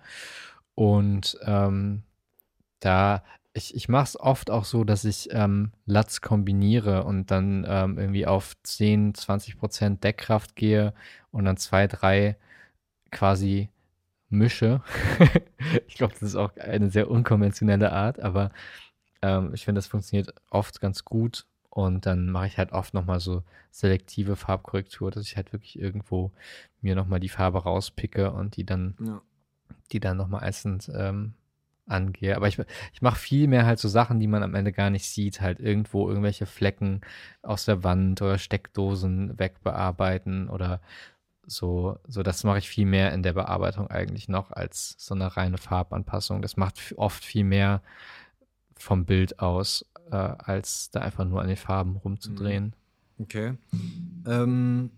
und ähm, da ich, ich mache es oft auch so, dass ich ähm, LUTs kombiniere und dann ähm, irgendwie auf 10, 20 Prozent Deckkraft gehe und dann zwei, drei quasi mische. ich glaube, das ist auch eine sehr unkonventionelle Art, aber ähm, ich finde, das funktioniert oft ganz gut. Und dann mache ich halt oft nochmal so selektive Farbkorrektur, dass ich halt wirklich irgendwo mir nochmal die Farbe rauspicke und die dann, ja. die dann nochmal einzeln ähm, angehe. Aber ich, ich mache viel mehr halt so Sachen, die man am Ende gar nicht sieht. Halt irgendwo irgendwelche Flecken aus der Wand oder Steckdosen wegbearbeiten oder so. So, das mache ich viel mehr in der Bearbeitung eigentlich noch als so eine reine Farbanpassung. Das macht oft viel mehr vom Bild aus, äh, als da einfach nur an den Farben rumzudrehen. Okay. Ähm,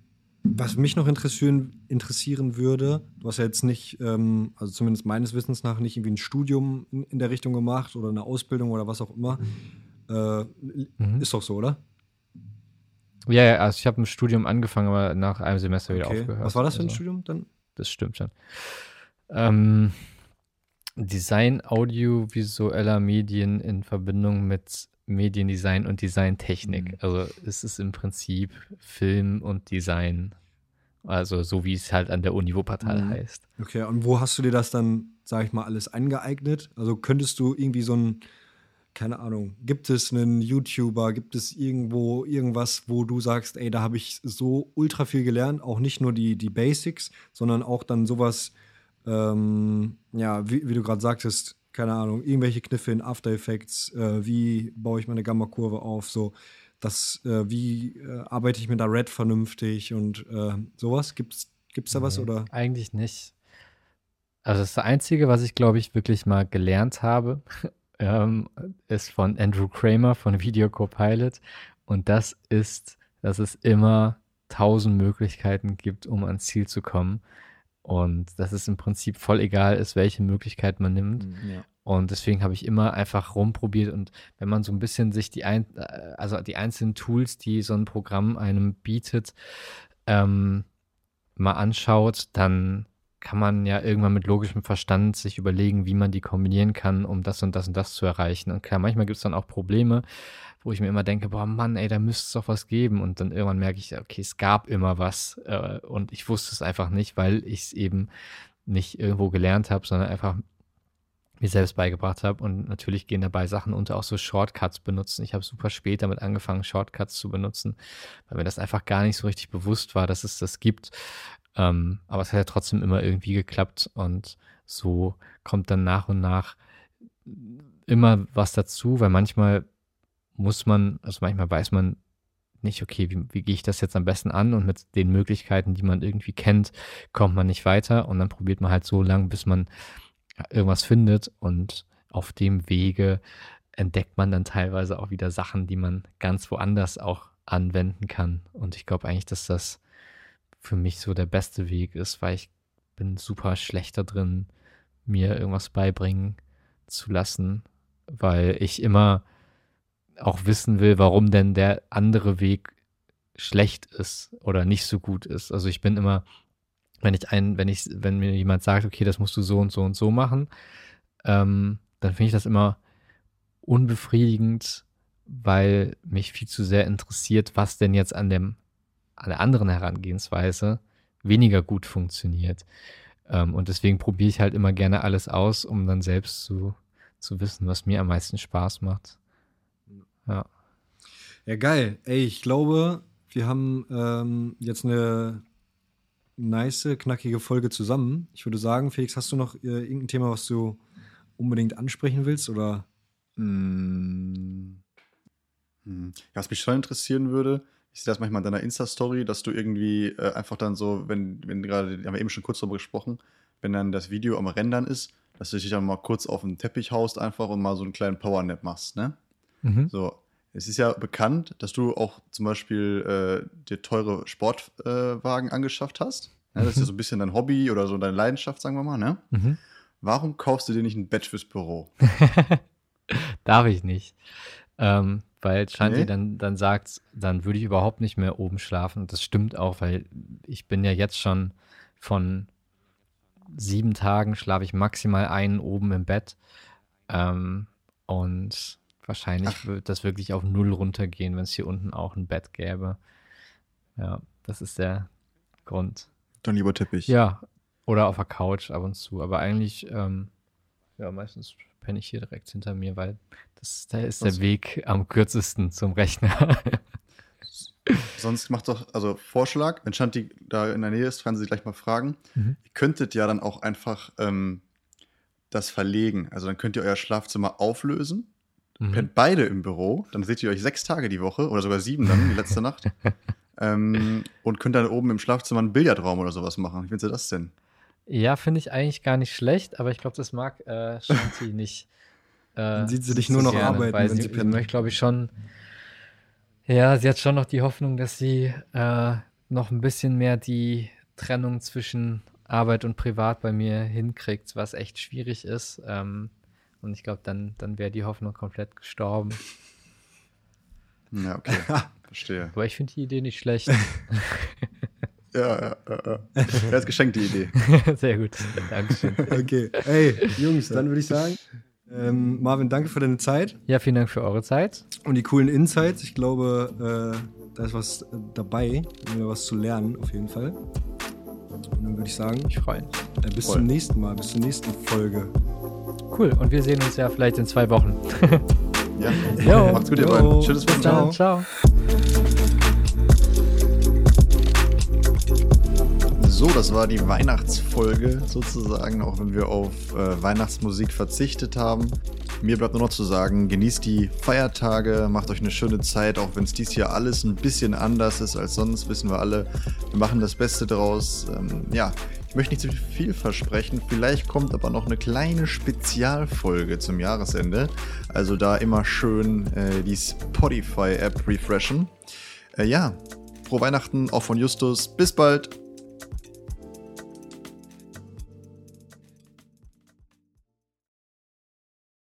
was mich noch interessieren, interessieren würde, du hast ja jetzt nicht, ähm, also zumindest meines Wissens nach, nicht irgendwie ein Studium in, in der Richtung gemacht oder eine Ausbildung oder was auch immer. Äh, mhm. Ist doch so, oder? Ja, ja, also ich habe ein Studium angefangen, aber nach einem Semester wieder okay. aufgehört. Was war das für ein also, Studium dann? Das stimmt schon. Ähm, Design audiovisueller Medien in Verbindung mit Mediendesign und Designtechnik. Mhm. Also es ist im Prinzip Film und Design. Also so wie es halt an der Uni Wuppertal mhm. heißt. Okay, und wo hast du dir das dann, sag ich mal, alles angeeignet? Also könntest du irgendwie so ein, keine Ahnung, gibt es einen YouTuber, gibt es irgendwo irgendwas, wo du sagst, ey, da habe ich so ultra viel gelernt, auch nicht nur die, die Basics, sondern auch dann sowas, ähm, ja, wie, wie du gerade sagtest, keine Ahnung, irgendwelche Kniffe in After Effects, äh, wie baue ich meine Gamma-Kurve auf, so, das, äh, wie äh, arbeite ich mit der Red vernünftig und äh, sowas? Gibt's, gibt's da nee, was oder? Eigentlich nicht. Also das, das Einzige, was ich, glaube ich, wirklich mal gelernt habe, ähm, ist von Andrew Kramer von Video Copilot. Und das ist, dass es immer tausend Möglichkeiten gibt, um ans Ziel zu kommen. Und dass es im Prinzip voll egal ist, welche Möglichkeit man nimmt. Mhm, Ja. Und deswegen habe ich immer einfach rumprobiert und wenn man so ein bisschen sich die ein, äh, also die einzelnen Tools, die so ein Programm einem bietet, ähm, mal anschaut, dann kann man ja irgendwann mit logischem Verstand sich überlegen, wie man die kombinieren kann, um das und das und das zu erreichen. Und klar, manchmal gibt es dann auch Probleme, wo ich mir immer denke, boah Mann, ey, da müsste es doch was geben. Und dann irgendwann merke ich, okay, es gab immer was äh, und ich wusste es einfach nicht, weil ich es eben nicht irgendwo gelernt habe, sondern einfach mir selbst beigebracht habe. Und natürlich gehen dabei Sachen unter, auch so Shortcuts benutzen. Ich habe super spät damit angefangen, Shortcuts zu benutzen, weil mir das einfach gar nicht so richtig bewusst war, dass es das gibt. Ähm, aber es hat ja trotzdem immer irgendwie geklappt und so kommt dann nach und nach immer was dazu, weil manchmal muss man, also manchmal weiß man nicht, okay, wie, wie gehe ich das jetzt am besten an und mit den Möglichkeiten, die man irgendwie kennt, kommt man nicht weiter und dann probiert man halt so lang, bis man irgendwas findet und auf dem Wege entdeckt man dann teilweise auch wieder Sachen, die man ganz woanders auch anwenden kann. Und ich glaube eigentlich, dass das für mich so der beste Weg ist, weil ich bin super schlecht da drin, mir irgendwas beibringen zu lassen, weil ich immer auch wissen will, warum denn der andere Weg schlecht ist oder nicht so gut ist. Also ich bin immer, wenn ich ein, wenn ich, wenn mir jemand sagt, okay, das musst du so und so und so machen, ähm, dann finde ich das immer unbefriedigend, weil mich viel zu sehr interessiert, was denn jetzt an dem, an der anderen Herangehensweise weniger gut funktioniert. Ähm, und deswegen probiere ich halt immer gerne alles aus, um dann selbst zu, zu wissen, was mir am meisten Spaß macht. Ja. Ja, geil. Ey, ich glaube, wir haben ähm, jetzt eine nice, knackige Folge zusammen. Ich würde sagen, Felix, hast du noch äh, irgendein Thema, was du unbedingt ansprechen willst? Oder? Hm. Ja, was mich schon interessieren würde, ich sehe das manchmal in deiner Insta-Story, dass du irgendwie äh, einfach dann so, wenn, wenn gerade, haben wir eben schon kurz darüber gesprochen, wenn dann das Video am Rendern ist, dass du dich dann mal kurz auf den Teppich haust einfach und mal so einen kleinen Powernap machst, ne? Mhm. So, es ist ja bekannt, dass du auch zum Beispiel äh, dir teure Sportwagen äh, angeschafft hast. Ja, das ist ja so ein bisschen dein Hobby oder so deine Leidenschaft, sagen wir mal, ne? Mhm. Warum kaufst du dir nicht ein Bett fürs Büro? Darf ich nicht. Ähm, weil Shanti Nee? dann, dann sagt, dann würde ich überhaupt nicht mehr oben schlafen. Und das stimmt auch, weil ich bin ja jetzt schon von sieben Tagen schlafe ich maximal einen oben im Bett. Ähm, und wahrscheinlich wird das wirklich auf null runtergehen, wenn es hier unten auch ein Bett gäbe. Ja, das ist der Grund. Dann lieber Teppich. Ja, oder auf der Couch ab und zu. Aber eigentlich, ähm, ja, meistens penne ich hier direkt hinter mir, weil das, da ist der Was? Weg am kürzesten zum Rechner. Sonst macht doch, also Vorschlag, wenn Shanti da in der Nähe ist, kann sie gleich mal fragen. Mhm. Ihr könntet ja dann auch einfach ähm, das verlegen. Also dann könnt ihr euer Schlafzimmer auflösen, Mhm. pennt beide im Büro, dann seht ihr euch sechs Tage die Woche oder sogar sieben dann, die letzte Nacht. Ähm, und könnt dann oben im Schlafzimmer einen Billardraum oder sowas machen. Wie findest du das denn? Ja, finde ich eigentlich gar nicht schlecht, aber ich glaube, das mag äh, Shanti nicht. Äh, Dann sieht sie nicht dich nur noch arbeiten, weil wenn sie, sie sie pennt. möchte, glaube ich, schon. Ja, sie hat schon noch die Hoffnung, dass sie äh, noch ein bisschen mehr die Trennung zwischen Arbeit und Privat bei mir hinkriegt, was echt schwierig ist. Ähm, und ich glaube, dann, dann wäre die Hoffnung komplett gestorben. Ja, okay. Verstehe. Aber ich finde die Idee nicht schlecht. Ja, ja, ja. ja. Er ist geschenkt, die Idee. Sehr gut. Dankeschön. Okay. Ey, Jungs, dann würde ich sagen, ähm, Marvin, danke für deine Zeit Ja, vielen Dank für eure Zeit. und die coolen Insights. Ich glaube, äh, da ist was dabei, wieder was zu lernen, auf jeden Fall. Und dann würde ich sagen, Ich freue mich. äh, bis Voll. zum nächsten Mal, bis zur nächsten Folge. Cool. Und wir sehen uns ja vielleicht in zwei Wochen. Ja. Jo. Macht's gut, ihr Jo. beiden. Dann. dann. Ciao. So, das war die Weihnachtsfolge sozusagen, auch wenn wir auf äh, Weihnachtsmusik verzichtet haben. Mir bleibt nur noch zu sagen, genießt die Feiertage, macht euch eine schöne Zeit, auch wenn es dies Jahr alles ein bisschen anders ist als sonst, wissen wir alle. Wir machen das Beste draus. Ähm, ja, Ich möchte nicht zu viel versprechen. Vielleicht kommt aber noch eine kleine Spezialfolge zum Jahresende. Also da immer schön äh, die Spotify-App refreshen. Äh, ja, frohe Weihnachten auch von Justus. Bis bald.